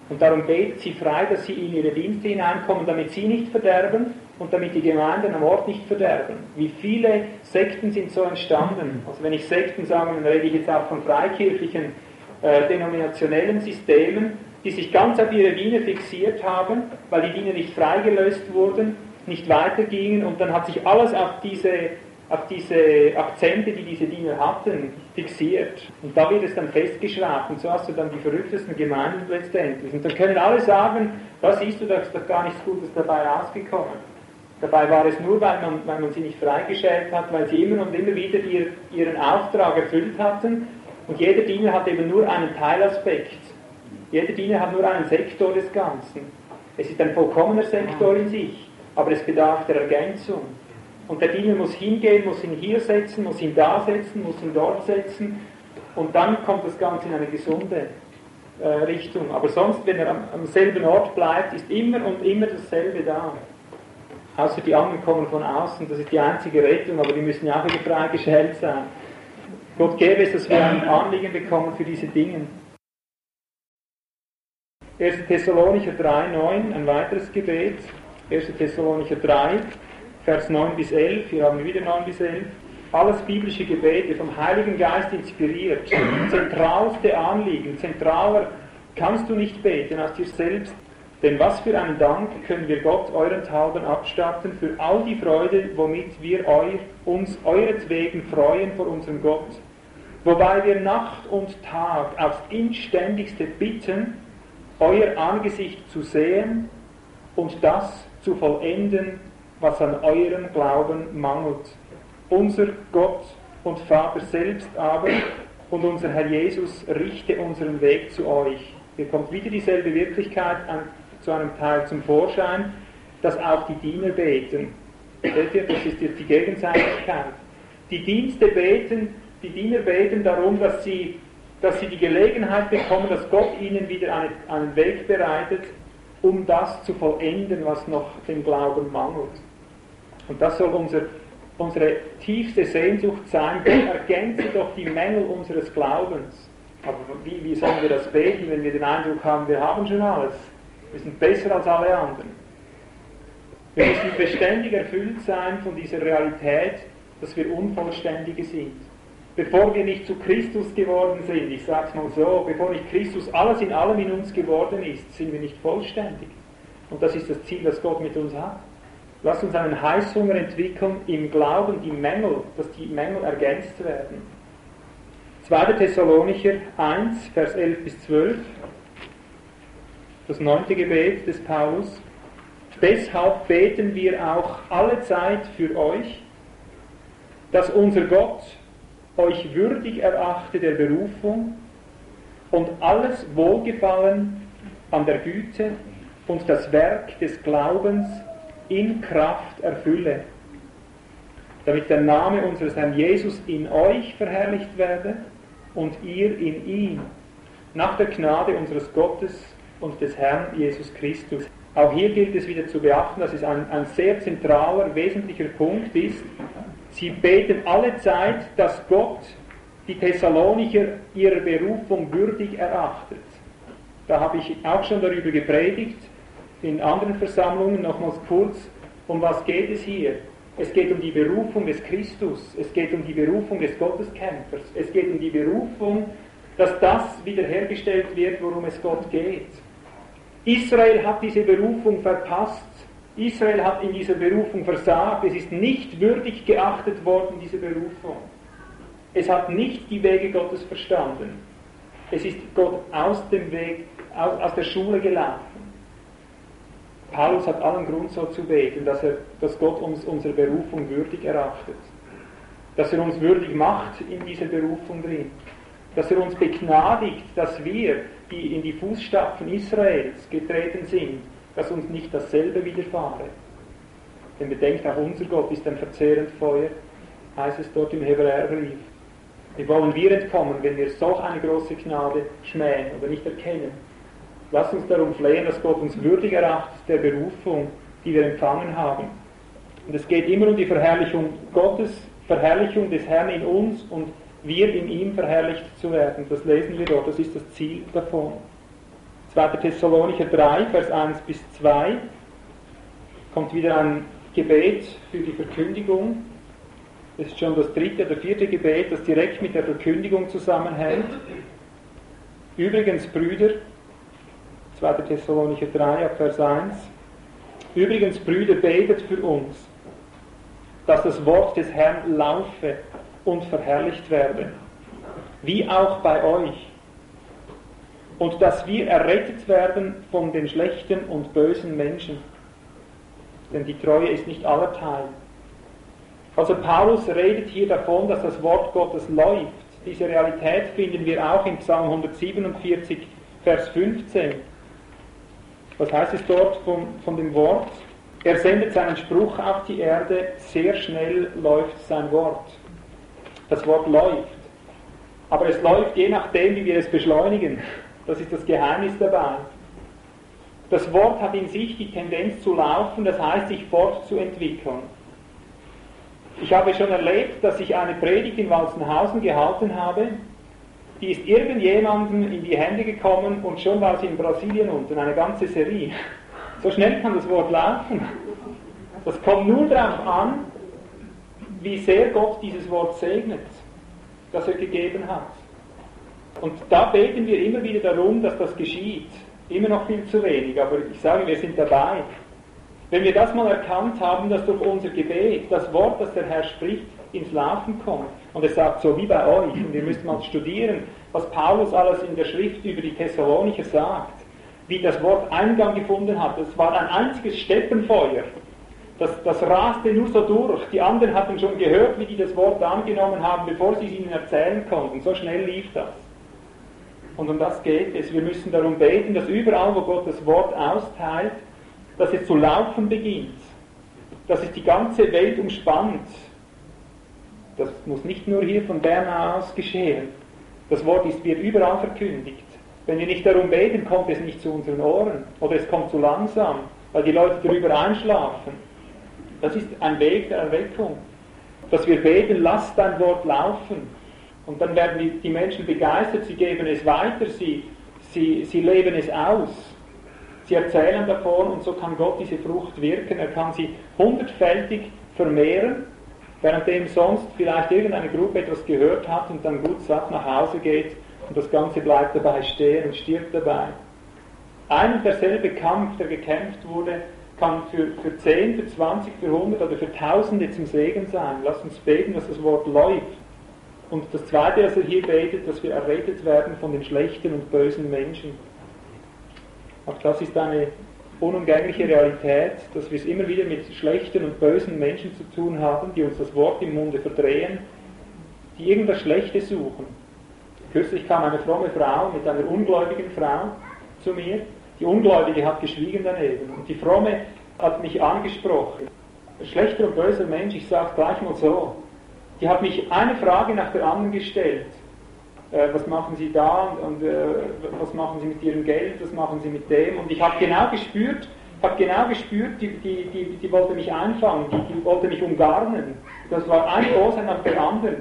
Und darum betet sie frei, dass sie in ihre Dienste hineinkommen, damit sie nicht verderben und damit die Gemeinden am Ort nicht verderben. Wie viele Sekten sind so entstanden? Also wenn ich Sekten sage, dann rede ich jetzt auch von freikirchlichen, äh, denominationellen Systemen, die sich ganz auf ihre Diener fixiert haben, weil die Diener nicht freigelöst wurden, nicht weitergingen und dann hat sich alles auf diese auf diese Akzente, die diese Diener hatten, fixiert. Und da wird es dann festgeschraubt. Und so hast du dann die verrücktesten Gemeinden letztendlich. Und dann können alle sagen, da siehst du, da ist doch gar nichts Gutes dabei rausgekommen. Dabei war es nur, weil man, weil man sie nicht freigestellt hat, weil sie immer und immer wieder ihr, ihren Auftrag erfüllt hatten. Und jeder Diener hat eben nur einen Teilaspekt. Jeder Diener hat nur einen Sektor des Ganzen. Es ist ein vollkommener Sektor in sich. aber es bedarf der Ergänzung. Und der Diener muss hingehen, muss ihn hier setzen, muss ihn da setzen, muss ihn dort setzen und dann kommt das Ganze in eine gesunde äh, Richtung. Aber sonst, wenn er am, am selben Ort bleibt, ist immer und immer dasselbe da. Außer die anderen kommen von außen, das ist die einzige Rettung, aber die müssen ja auch wieder freigestellt sein. Gott gäbe es, dass wir ein Anliegen bekommen für diese Dinge. 1. Thessalonicher 3, 9, ein weiteres Gebet. 1. Thessalonicher 3, Vers 9 bis 11. Hier haben wir wieder 9 bis 11. Alles biblische Gebete, vom Heiligen Geist inspiriert. Zentralste Anliegen, zentraler kannst du nicht beten als dir selbst. Denn was für einen Dank können wir Gott eurenthalben abstatten für all die Freude, womit wir euch, uns euretwegen freuen vor unserem Gott. Wobei wir Nacht und Tag aufs inständigste bitten, euer Angesicht zu sehen und das zu vollenden, was an eurem Glauben mangelt. Unser Gott und Vater selbst aber und unser Herr Jesus richte unseren Weg zu euch. Hier kommt wieder dieselbe Wirklichkeit an, zu einem Teil zum Vorschein, dass auch die Diener beten. Seht ihr, das ist jetzt die Gegenseitigkeit. Die Dienste beten, die Diener beten darum, dass sie dass sie die Gelegenheit bekommen, dass Gott ihnen wieder eine, einen Weg bereitet, um das zu vollenden, was noch dem Glauben mangelt. Und das soll unser, unsere tiefste Sehnsucht sein. Gott ergänze doch die Mängel unseres Glaubens. Aber wie, wie sollen wir das beten, wenn wir den Eindruck haben, wir haben schon alles? Wir sind besser als alle anderen. Wir müssen beständig erfüllt sein von dieser Realität, dass wir Unvollständige sind bevor wir nicht zu Christus geworden sind, ich sage es mal so, bevor nicht Christus alles in allem in uns geworden ist, sind wir nicht vollständig. Und das ist das Ziel, das Gott mit uns hat. Lass uns einen Heißhunger entwickeln im Glauben, die Mängel, dass die Mängel ergänzt werden. 2. Thessalonicher 1, Vers 11 bis 12, das neunte Gebet des Paulus. Deshalb beten wir auch alle Zeit für euch, dass unser Gott euch würdig erachte der Berufung und alles Wohlgefallen an der Güte und das Werk des Glaubens in Kraft erfülle, damit der Name unseres Herrn Jesus in euch verherrlicht werde und ihr in ihm, nach der Gnade unseres Gottes und des Herrn Jesus Christus. Auch hier gilt es wieder zu beachten, dass es ein, ein sehr zentraler, wesentlicher Punkt ist, Sie beten alle Zeit, dass Gott die Thessalonicher ihrer Berufung würdig erachtet. Da habe ich auch schon darüber gepredigt, in anderen Versammlungen nochmals kurz, um was geht es hier? Es geht um die Berufung des Christus, es geht um die Berufung des Gotteskämpfers, es geht um die Berufung, dass das wiederhergestellt wird, worum es Gott geht. Israel hat diese Berufung verpasst Israel hat in dieser Berufung versagt. Es ist nicht würdig geachtet worden, diese Berufung. Es hat nicht die Wege Gottes verstanden. Es ist Gott aus dem Weg, aus, der Schule gelaufen. Paulus hat allen Grund so zu beten, dass, er, dass Gott uns unsere Berufung würdig erachtet. Dass er uns würdig macht in dieser Berufung drin. Dass er uns begnadigt, dass wir, die in die Fußstapfen Israels getreten sind, dass uns nicht dasselbe widerfahre. Denn bedenkt, auch unser Gott ist ein verzehrend Feuer, heißt es dort im Hebräerbrief. Wie wollen wir entkommen, wenn wir solch eine große Gnade schmähen oder nicht erkennen? Lasst uns darum flehen, dass Gott uns würdig erachtet der Berufung, die wir empfangen haben. Und es geht immer um die Verherrlichung Gottes, Verherrlichung des Herrn in uns und wir in ihm verherrlicht zu werden. Das lesen wir dort, das ist das Ziel davon. 2. Thessalonicher 3, Vers 1 bis 2 kommt wieder ein Gebet für die Verkündigung. Das ist schon das dritte oder vierte Gebet, das direkt mit der Verkündigung zusammenhängt. Übrigens, Brüder, 2. Thessalonicher 3, Vers 1, übrigens, Brüder, betet für uns, dass das Wort des Herrn laufe und verherrlicht werde, wie auch bei euch und dass wir errettet werden von den schlechten und bösen Menschen. Denn die Treue ist nicht aller Teil. Also Paulus redet hier davon, dass das Wort Gottes läuft. Diese Realität finden wir auch in Psalm 147, Vers 15. Was heißt es dort von, von dem Wort? Er sendet seinen Spruch auf die Erde, sehr schnell läuft sein Wort. Das Wort läuft. Aber es läuft je nachdem, wie wir es beschleunigen. Das ist das Geheimnis dabei. Das Wort hat in sich die Tendenz zu laufen, das heißt sich fortzuentwickeln. Ich habe schon erlebt, dass ich eine Predigt in Walzenhausen gehalten habe, die ist irgendjemandem in die Hände gekommen und schon war sie in Brasilien unten, eine ganze Serie. So schnell kann das Wort laufen. Das kommt nur darauf an, wie sehr Gott dieses Wort segnet, das er gegeben hat. Und da beten wir immer wieder darum, dass das geschieht. Immer noch viel zu wenig, aber ich sage, wir sind dabei. Wenn wir das mal erkannt haben, dass durch unser Gebet das Wort, das der Herr spricht, ins Laufen kommt. Und er sagt so wie bei euch, und ihr müsst mal studieren, was Paulus alles in der Schrift über die Thessalonicher sagt, wie das Wort Eingang gefunden hat. Es war ein einziges Steppenfeuer. Das, das raste nur so durch. Die anderen hatten schon gehört, wie die das Wort angenommen haben, bevor sie es ihnen erzählen konnten. So schnell lief das. Und um das geht es. Wir müssen darum beten, dass überall, wo Gott das Wort austeilt, dass es zu laufen beginnt. Dass es die ganze Welt umspannt. Das muss nicht nur hier von Bern aus geschehen. Das Wort ist, wird überall verkündigt. Wenn wir nicht darum beten, kommt es nicht zu unseren Ohren. Oder es kommt zu langsam, weil die Leute darüber einschlafen. Das ist ein Weg der Erweckung. Dass wir beten, lass dein Wort laufen. Und dann werden die, die Menschen begeistert, sie geben es weiter, sie, sie, sie leben es aus. Sie erzählen davon und so kann Gott diese Frucht wirken. Er kann sie hundertfältig vermehren, währenddem sonst vielleicht irgendeine Gruppe etwas gehört hat und dann gut satt nach Hause geht und das Ganze bleibt dabei stehen und stirbt dabei. Ein und derselbe Kampf, der gekämpft wurde, kann für, für 10, für 20, für 100 oder für Tausende zum Segen sein. Lass uns beten, dass das Wort läuft. Und das Zweite, was er hier betet, dass wir errettet werden von den schlechten und bösen Menschen. Auch das ist eine unumgängliche Realität, dass wir es immer wieder mit schlechten und bösen Menschen zu tun haben, die uns das Wort im Munde verdrehen, die irgendwas Schlechtes suchen. Kürzlich kam eine fromme Frau mit einer ungläubigen Frau zu mir. Die Ungläubige hat geschwiegen daneben und die fromme hat mich angesprochen. Schlechter und böser Mensch, ich sage gleich mal so, die hat mich eine Frage nach der anderen gestellt. Äh, was machen Sie da und, und äh, was machen Sie mit Ihrem Geld, was machen Sie mit dem? Und ich habe genau gespürt, habe genau gespürt, die, die, die, die wollte mich einfangen, die, die wollte mich umgarnen. Das war eine Bosheit nach der anderen.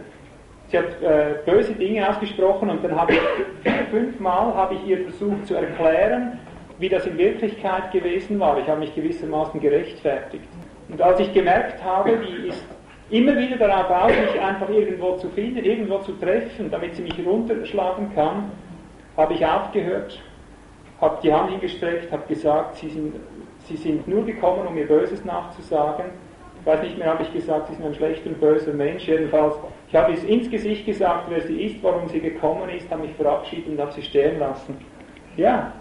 Sie hat äh, böse Dinge ausgesprochen und dann habe ich vier, fünf Mal habe ich ihr versucht zu erklären, wie das in Wirklichkeit gewesen war. Ich habe mich gewissermaßen gerechtfertigt. Und als ich gemerkt habe, die ist immer wieder darauf aus, mich einfach irgendwo zu finden, irgendwo zu treffen, damit sie mich runterschlagen kann, habe ich aufgehört, habe die Hand hingestreckt, habe gesagt, sie sind, sie sind nur gekommen, um mir Böses nachzusagen. Ich weiß nicht mehr, habe ich gesagt, sie sind ein schlechter und böser Mensch. Jedenfalls, ich habe es ins Gesicht gesagt, wer sie ist, warum sie gekommen ist, habe mich verabschiedet und habe sie stehen lassen. Ja,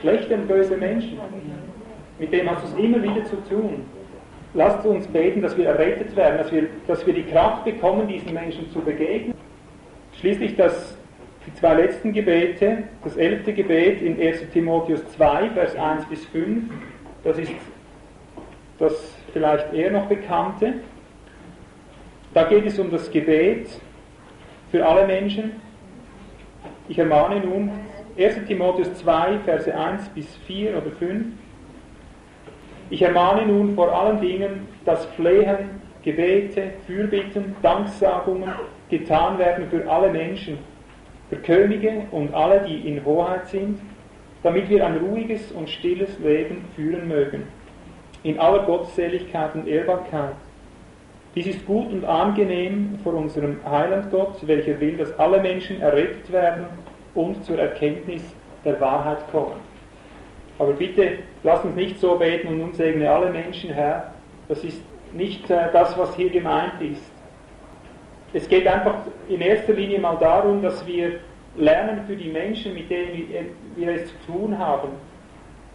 schlechte und böse Menschen. Mit dem hast du es immer wieder zu tun lasst uns beten, dass wir errettet werden, dass wir, dass wir die Kraft bekommen, diesen Menschen zu begegnen. Schließlich das, die zwei letzten Gebete, das elfte Gebet in 1 Timotheus 2, Vers 1 bis 5, das ist das vielleicht eher noch bekannte. Da geht es um das Gebet für alle Menschen. Ich ermahne nun 1 Timotheus 2, Verse 1 bis 4 oder 5. Ich ermahne nun vor allen Dingen, dass Flehen, Gebete, Fürbitten, Danksagungen getan werden für alle Menschen, für Könige und alle, die in Hoheit sind, damit wir ein ruhiges und stilles Leben führen mögen, in aller Gottseligkeit und Ehrbarkeit. Dies ist gut und angenehm vor unserem Heiland Gott, welcher will, dass alle Menschen errettet werden und zur Erkenntnis der Wahrheit kommen. Aber bitte lasst uns nicht so beten und nun segne alle Menschen, Herr. Das ist nicht äh, das, was hier gemeint ist. Es geht einfach in erster Linie mal darum, dass wir lernen für die Menschen, mit denen wir es zu tun haben,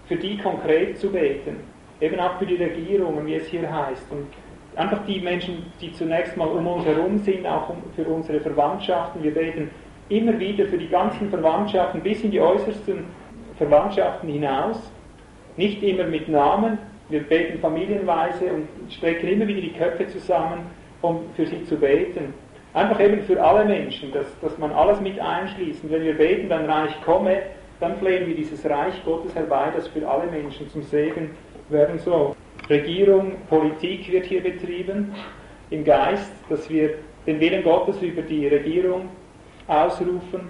für die konkret zu beten. Eben auch für die Regierungen, wie es hier heißt. Und einfach die Menschen, die zunächst mal um uns herum sind, auch für unsere Verwandtschaften. Wir beten immer wieder für die ganzen Verwandtschaften bis in die äußersten Verwandtschaften hinaus, nicht immer mit Namen, Wir beten familienweise und strecken immer wieder die Köpfe zusammen, um für sie zu beten. Einfach eben für alle Menschen, dass, dass man alles mit einschließt. Und wenn wir beten, dann Reich komme, dann flehen wir dieses Reich Gottes herbei, das für alle Menschen zum Segen werden soll. Regierung, Politik wird hier betrieben, im Geist, dass wir den Willen Gottes über die Regierung ausrufen,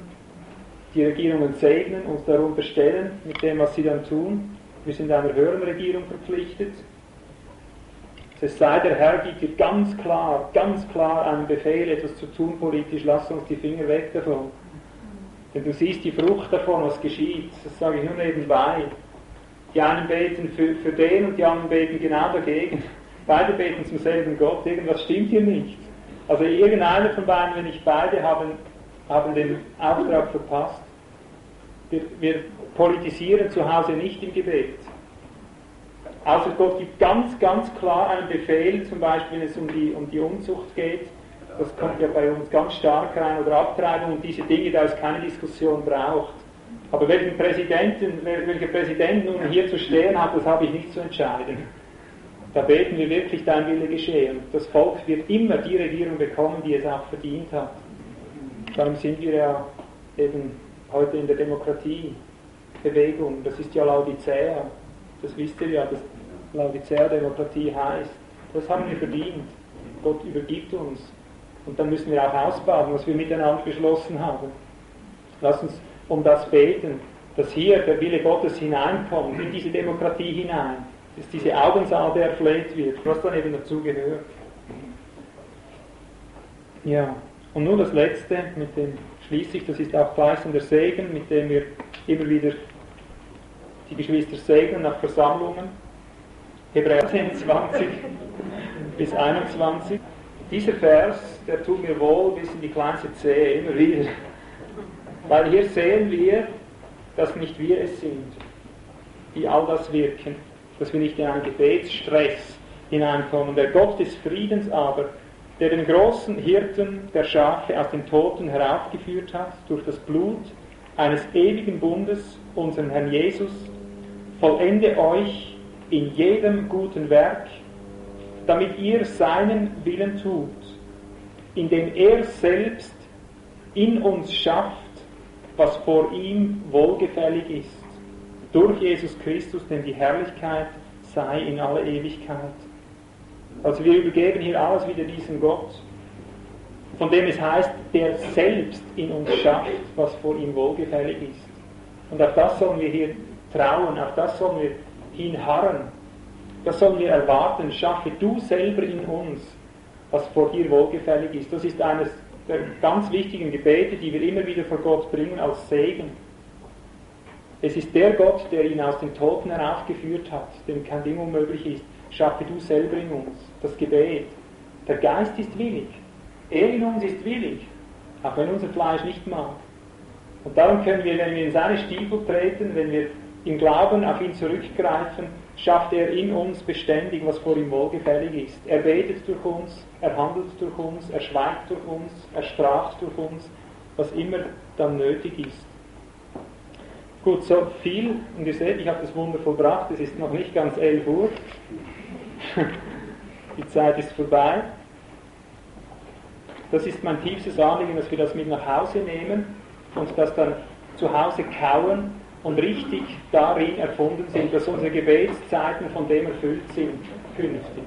die Regierungen segnen, uns darum bestellen mit dem, was sie dann tun. Wir sind einer höheren Regierung verpflichtet. Es sei der Herr gibt dir ganz klar, ganz klar einen Befehl, etwas zu tun politisch, lass uns die Finger weg davon. Denn du siehst die Frucht davon, was geschieht. Das sage ich nur nebenbei. Die einen beten für, für den und die anderen beten genau dagegen. Beide beten zum selben Gott. Irgendwas stimmt hier nicht. Also irgendeiner von beiden, wenn nicht beide, haben, haben den Auftrag verpasst. Wir, wir politisieren zu Hause nicht im Gebet. Außer Gott gibt ganz, ganz klar einen Befehl, zum Beispiel wenn es um die, um die Unzucht geht. Das kommt ja bei uns ganz stark rein, oder Abtreibung und diese Dinge, da es keine Diskussion braucht. Aber welchen Präsidenten, welcher Präsident nun hier zu stehen hat, das habe ich nicht zu entscheiden. Da beten wir wirklich, dein Wille geschehe. Und das Volk wird immer die Regierung bekommen, die es auch verdient hat. Darum sind wir ja eben heute in der Demokratiebewegung. Das ist ja Laodicea. Das wisst ihr ja, dass Laodicea-Demokratie heißt. Das haben wir verdient. Gott übergibt uns. Und dann müssen wir auch ausbaden, was wir miteinander beschlossen haben. Lass uns um das beten, dass hier der Wille Gottes hineinkommt, in diese Demokratie hinein, dass diese Augensalbe erfleht wird, was dann eben dazu gehört. Ja, und nun das Letzte, mit dem schließe ich, das ist auch gleichsam der Segen, mit dem wir immer wieder die Geschwister segnen nach Versammlungen. Hebräer 10, 20 <laughs> bis 21. Dieser Vers, der tut mir wohl bis in die kleinste Zehe, immer wieder. Weil hier sehen wir, dass nicht wir es sind, die all das wirken, dass wir nicht in einen Gebetsstress hineinkommen. Der Gott des Friedens aber, der den großen Hirten der Schafe aus den Toten heraufgeführt hat durch das Blut eines ewigen Bundes, unseren Herrn Jesus, vollende euch in jedem guten Werk, damit ihr seinen Willen tut, indem er selbst in uns schafft, was vor ihm wohlgefällig ist. Durch Jesus Christus, denn die Herrlichkeit sei in aller Ewigkeit. Also wir übergeben hier alles wieder diesem Gott, von dem es heißt, der selbst in uns schafft, was vor ihm wohlgefällig ist. Und auf das sollen wir hier trauen, auf das sollen wir hinharren. Das sollen wir erwarten. Schaffe du selber in uns, was vor dir wohlgefällig ist. Das ist eines der ganz wichtigen Gebete, die wir immer wieder vor Gott bringen als Segen. Es ist der Gott, der ihn aus den Toten heraufgeführt hat, dem kein Ding unmöglich ist. Schaffe du selber in uns das Gebet. Der Geist ist willig. Er in uns ist willig, auch wenn unser Fleisch nicht mag. Und darum können wir, wenn wir in seine Stiefel treten, wenn wir im Glauben auf ihn zurückgreifen, schafft er in uns beständig, was vor ihm wohlgefällig ist. Er betet durch uns, er handelt durch uns, er schweigt durch uns, er straft durch uns, was immer dann nötig ist. Gut, so viel. Und ihr seht, ich habe das Wunder vollbracht. Es ist noch nicht ganz 11 Uhr. <laughs> Die Zeit ist vorbei. Das ist mein tiefstes Anliegen, dass wir das mit nach Hause nehmen und das dann zu Hause kauen und richtig darin erfunden sind, dass unsere Gebetszeiten von dem erfüllt sind künftig.